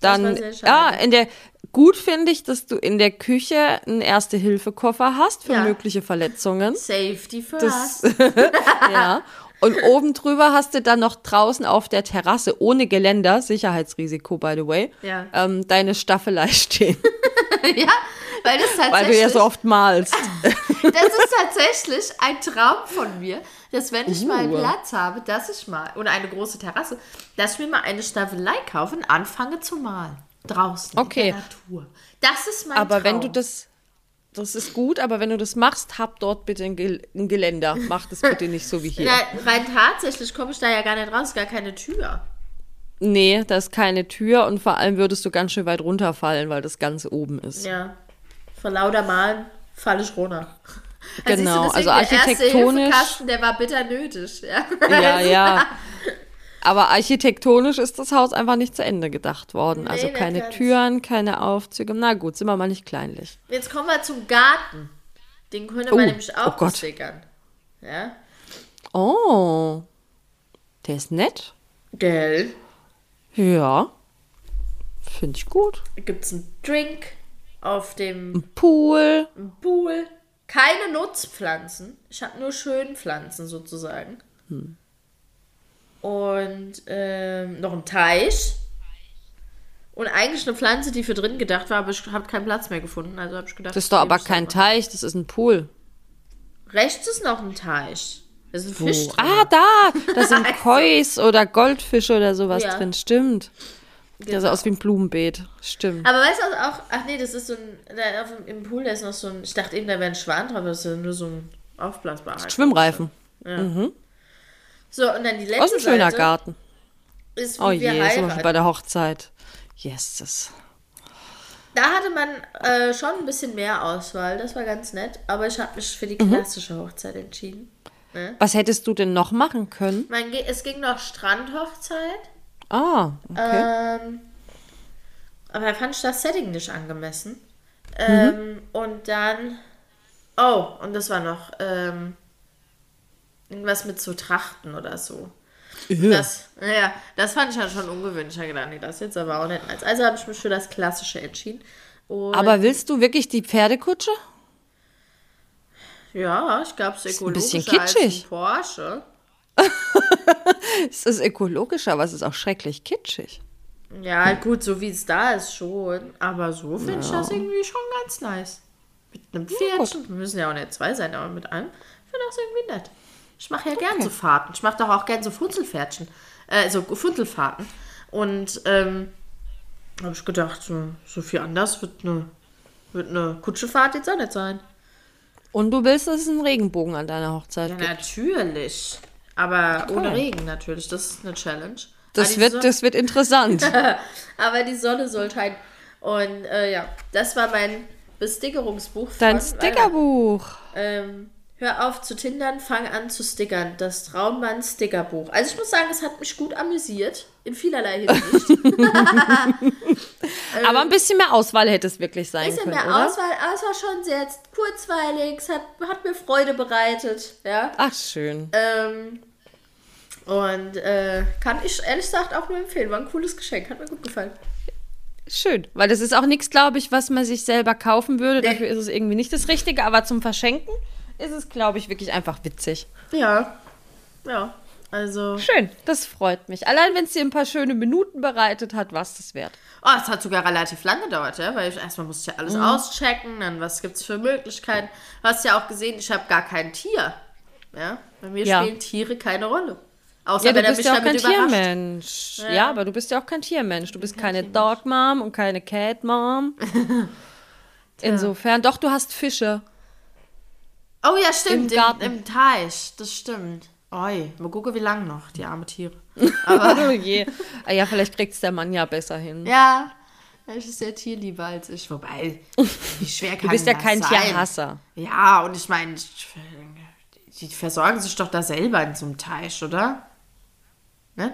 dann, war sehr schade. ja, in der, gut finde ich, dass du in der Küche einen Erste-Hilfe-Koffer hast für Ja. mögliche Verletzungen. Safety Das, first. [LAUGHS] ja. Und oben drüber hast du dann noch draußen auf der Terrasse ohne Geländer, Sicherheitsrisiko, by the way, Ja. ähm, deine Staffelei stehen, [LAUGHS] ja, weil das tatsächlich, weil du ja so oft malst. [LAUGHS] das ist tatsächlich ein Traum von mir, dass wenn ich mal Uh. Platz habe, dass ich mal, oder eine große Terrasse, dass ich mir mal eine Staffelei kaufe und anfange zu malen. Draußen, Okay. in der Natur. Das ist mein Aber Traum. wenn du das, das ist gut, aber wenn du das machst, hab dort bitte ein, Gel ein Geländer. Mach das bitte nicht so wie hier. [LAUGHS] Ja, rein tatsächlich komme ich da ja gar nicht raus, gar keine Tür. Nee, da ist keine Tür und vor allem würdest du ganz schön weit runterfallen, weil das ganz oben ist. Ja. Vor lauter Malen falle ich runter. Genau, siehst du, also deswegen der architektonisch- Erste-Hilfe-Kasten, der war bitter nötig. Ja, Ja, ja. [LAUGHS] Aber architektonisch ist das Haus einfach nicht zu Ende gedacht worden. Nee, also keine. Türen, keine Aufzüge. Na gut, sind wir mal nicht kleinlich. Jetzt kommen wir zum Garten. Den könnte Oh, man nämlich auch oh Gott. bestickern. Ja. Oh, der ist nett. Gell? Ja, finde ich gut. Gibt es einen Drink auf dem Pool. Pool? Keine Nutzpflanzen. Ich habe nur Schönpflanzen sozusagen. Hm. Und ähm, noch ein Teich. Und eigentlich eine Pflanze, die für drin gedacht war, aber ich habe keinen Platz mehr gefunden. Also habe ich gedacht, Das ist doch aber kein einfach. Teich, das ist ein Pool. Rechts ist noch ein Teich. Da ist ein Fisch Wo? drin. Ah, da! Da [LAUGHS] sind Kois oder Goldfische oder sowas Ja. drin. Stimmt. Genau. sah aus wie ein Blumenbeet. Stimmt. Aber weißt du auch? Ach nee, das ist so ein. Da auf, Im Pool, da ist noch so ein. Ich dachte eben, da wäre ein Schwan drauf, aber das ist ja nur so ein aufblasbarer. Schwimmreifen. So, und dann die letzte Aus ein schöner Seite Garten. ist, Oh wir je, sind wir schon bei der Hochzeit. Yes, das. Da hatte man äh, schon ein bisschen mehr Auswahl, das war ganz nett, aber ich habe mich für die Mhm. klassische Hochzeit entschieden. Was hättest du denn noch machen können? Man, es ging noch Strandhochzeit, Ah, okay. ähm, aber da fand ich das Setting nicht angemessen. Ähm, Und dann, oh, und das war noch ähm, irgendwas mit so Trachten oder so. Das, ja, das fand ich halt schon ungewöhnlich. Ich habe gedacht, nee, das jetzt aber auch nicht meins. Also habe ich mich für das Klassische entschieden. Und Aber willst du wirklich die Pferdekutsche? Ja, ich glaube, es ist ein bisschen ökologischer als ein kitschig. Porsche. Es [LAUGHS] ist ökologischer, aber es ist auch schrecklich kitschig. Ja, gut, so wie es da ist schon. Aber so finde ich das irgendwie schon ganz nice. Mit einem Pferdchen. Wir müssen ja auch nicht zwei sein, aber mit einem. Ich finde das irgendwie nett. Ich mache ja gern so Fahrten. Ich mache doch auch gern so Funzelpferdchen. Äh, so Funzelfahrten. Und ähm, habe ich gedacht, so, so viel anders wird eine, wird eine Kutschefahrt jetzt auch nicht sein. Und du willst, dass es einen Regenbogen an deiner Hochzeit Ja, gibt. natürlich. Aber ohne Regen natürlich. Das ist eine Challenge. Das wird, Sonne- das wird interessant. [LAUGHS] Aber die Sonne soll scheinen. Und äh, ja, das war mein Bestickerungsbuch. Dein Stickerbuch. Ähm, hör auf zu tindern, fang an zu stickern. Das Traummann Stickerbuch. Also ich muss sagen, es hat mich gut amüsiert. In vielerlei Hinsicht. [LAUGHS] [LAUGHS] Aber ein bisschen mehr Auswahl hätte es wirklich sein bisschen können, mehr oder? Auswahl, aber es war schon sehr kurzweilig. Es hat, hat mir Freude bereitet. Ja. Ach, schön. Ähm, und äh, kann ich ehrlich gesagt auch nur empfehlen. War ein cooles Geschenk. Hat mir gut gefallen. Schön. Weil das ist auch nichts, glaube ich, was man sich selber kaufen würde. Nee. Dafür ist es irgendwie nicht das Richtige. Aber zum Verschenken ist es, glaube ich, wirklich einfach witzig. Ja. Ja. Also. Schön. Das freut mich. Allein, wenn es dir ein paar schöne Minuten bereitet hat, war es das wert. Oh, es hat sogar relativ lange gedauert, ja, weil ich erstmal musste ich ja alles Mhm. auschecken, dann was gibt's für Möglichkeiten. Du hast ja auch gesehen, ich habe gar kein Tier. Ja, bei mir Ja. spielen Tiere keine Rolle. Außer Ja, du wenn bist mich ja auch kein überrascht. Tiermensch. Ja. aber du bist ja auch kein Tiermensch. Du bist keine Dog Mom und keine Cat Mom. [LAUGHS] Insofern, doch, du hast Fische. Oh ja, stimmt, Im im, Garten. im, Teich, das stimmt. Oi, mal gucken, wie lang noch, die arme Tiere. [LAUGHS] Oh je. Ah Ja, vielleicht kriegt es der Mann ja besser hin. Ja, er ist sehr tierlieber als ich. Wobei, [LAUGHS] wie schwer kann Du bist ja das kein sein? Tierhasser. Ja, und ich meine, ich- die versorgen sich doch da selber in so einem Teich, oder?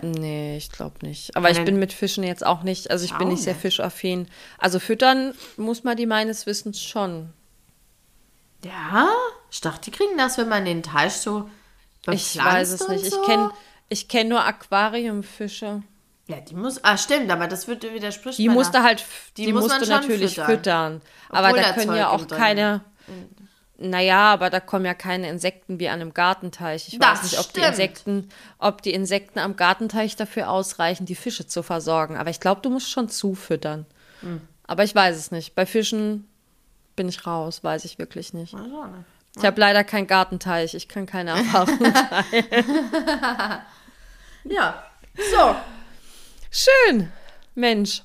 Nee, ich glaube nicht. Aber ich Nein. bin mit Fischen jetzt auch nicht, also ich bin Auch nicht sehr fischaffin. Also füttern muss man die meines Wissens schon. Ja, ich dachte, die kriegen das, wenn man den Teich so Ich bepflanzt weiß es nicht. So. Ich kenne ich kenn nur Aquariumfische. Ja, die muss. Ah, stimmt, aber das wird widerspricht. Die musste halt, die, Die muss musste natürlich füttern. füttern. Aber da können Zeug ja auch keine. Naja, aber da kommen ja keine Insekten wie an einem Gartenteich. Ich Das weiß nicht, ob die. Insekten, ob die Insekten am Gartenteich dafür ausreichen, die Fische zu versorgen. Aber ich glaube, du musst schon zufüttern. Hm. Aber ich weiß es nicht. Bei Fischen bin ich raus, weiß ich wirklich nicht. Auch nicht. Ich habe leider keinen Gartenteich. Ich kann keine [LAUGHS] Erfahrung teilen. Ja. So. Schön, Mensch.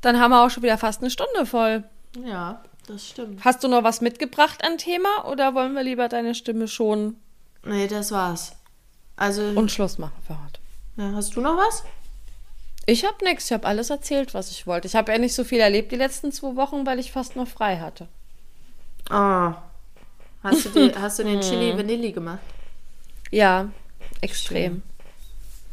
Dann haben wir auch schon wieder fast eine Stunde voll. Ja, das stimmt. Hast du noch was mitgebracht an Thema oder wollen wir lieber deine Stimme schon Nee, das war's. Also, und Schluss machen für heute? ja, hast du noch was? Ich habe nichts. Ich habe alles erzählt, was ich wollte. Ich habe ja nicht so viel erlebt die letzten zwei Wochen, weil ich fast noch frei hatte. Oh. Hast du, die, hast du den Chili Vanilli gemacht? Ja, extrem.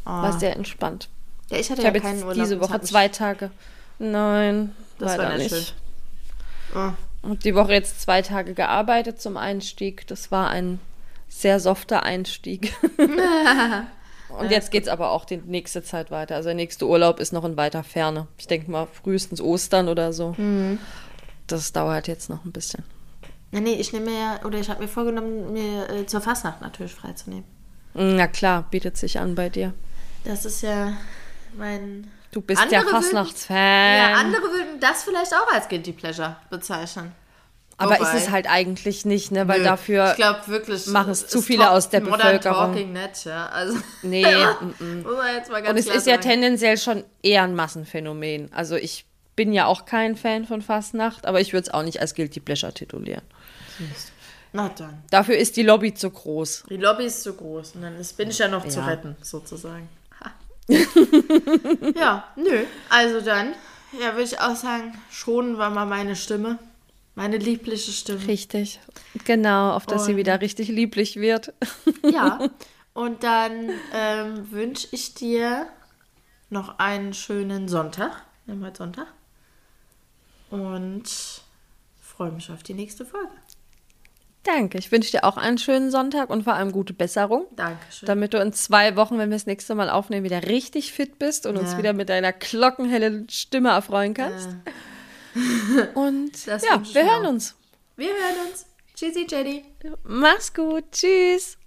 Oh. War sehr entspannt. Ja, ich hatte Ich ja habe keinen jetzt Urlaub. diese Woche zwei Tage. Nein, Das war nicht. Oh. Und die Woche jetzt zwei Tage gearbeitet zum Einstieg. Das war ein sehr softer Einstieg. [LAUGHS] [LAUGHS] Und jetzt geht's aber auch die nächste Zeit weiter. Also der nächste Urlaub ist noch in weiter Ferne. Ich denke mal frühestens Ostern oder so. Mhm. Das dauert jetzt noch ein bisschen. Nee, nee, ich nehme mir ja, oder ich habe mir vorgenommen, mir äh, zur Fastnacht natürlich freizunehmen. Na klar, bietet sich an bei dir. Das ist ja mein. Du bist ja Andere Fastnachtsfan. Ja, andere würden das vielleicht auch als Guilty Pleasure bezeichnen. Aber Wobei- ist es halt eigentlich nicht, ne? Weil Nö, dafür. Ich glaube wirklich. machen es zu viele aus der Modern Bevölkerung. Talking nicht, ja. Also, Nee, [LAUGHS] muss man jetzt mal ganz Und es ist ja sagen. tendenziell schon eher ein Massenphänomen. Also ich bin ja auch kein Fan von Fastnacht, aber ich würde es auch nicht als Guilty Pleasure titulieren. Na dann. Dafür ist die Lobby zu groß. Die Lobby ist zu groß und dann ist, bin ich ja noch zu Ja. retten, sozusagen. [LAUGHS] Ja, nö. Also dann, ja, würde ich auch sagen, schonen wir mal meine Stimme. Meine liebliche Stimme. Richtig. Genau, auf dass sie Und- wieder richtig lieblich wird. Ja. [LAUGHS] Und dann ähm, wünsche ich dir noch einen schönen Sonntag. Wir heute Sonntag. Und freue mich auf die nächste Folge. Danke. Ich wünsche dir auch einen schönen Sonntag und vor allem gute Besserung. Dankeschön. Damit du in zwei Wochen, wenn wir das nächste Mal aufnehmen, wieder richtig fit bist und uns Ja. wieder mit deiner glockenhellen Stimme erfreuen kannst. [LAUGHS] Und Das ja, wir mir hören uns. Wir hören uns. Tschüssi, Jenny. Mach's gut. Tschüss.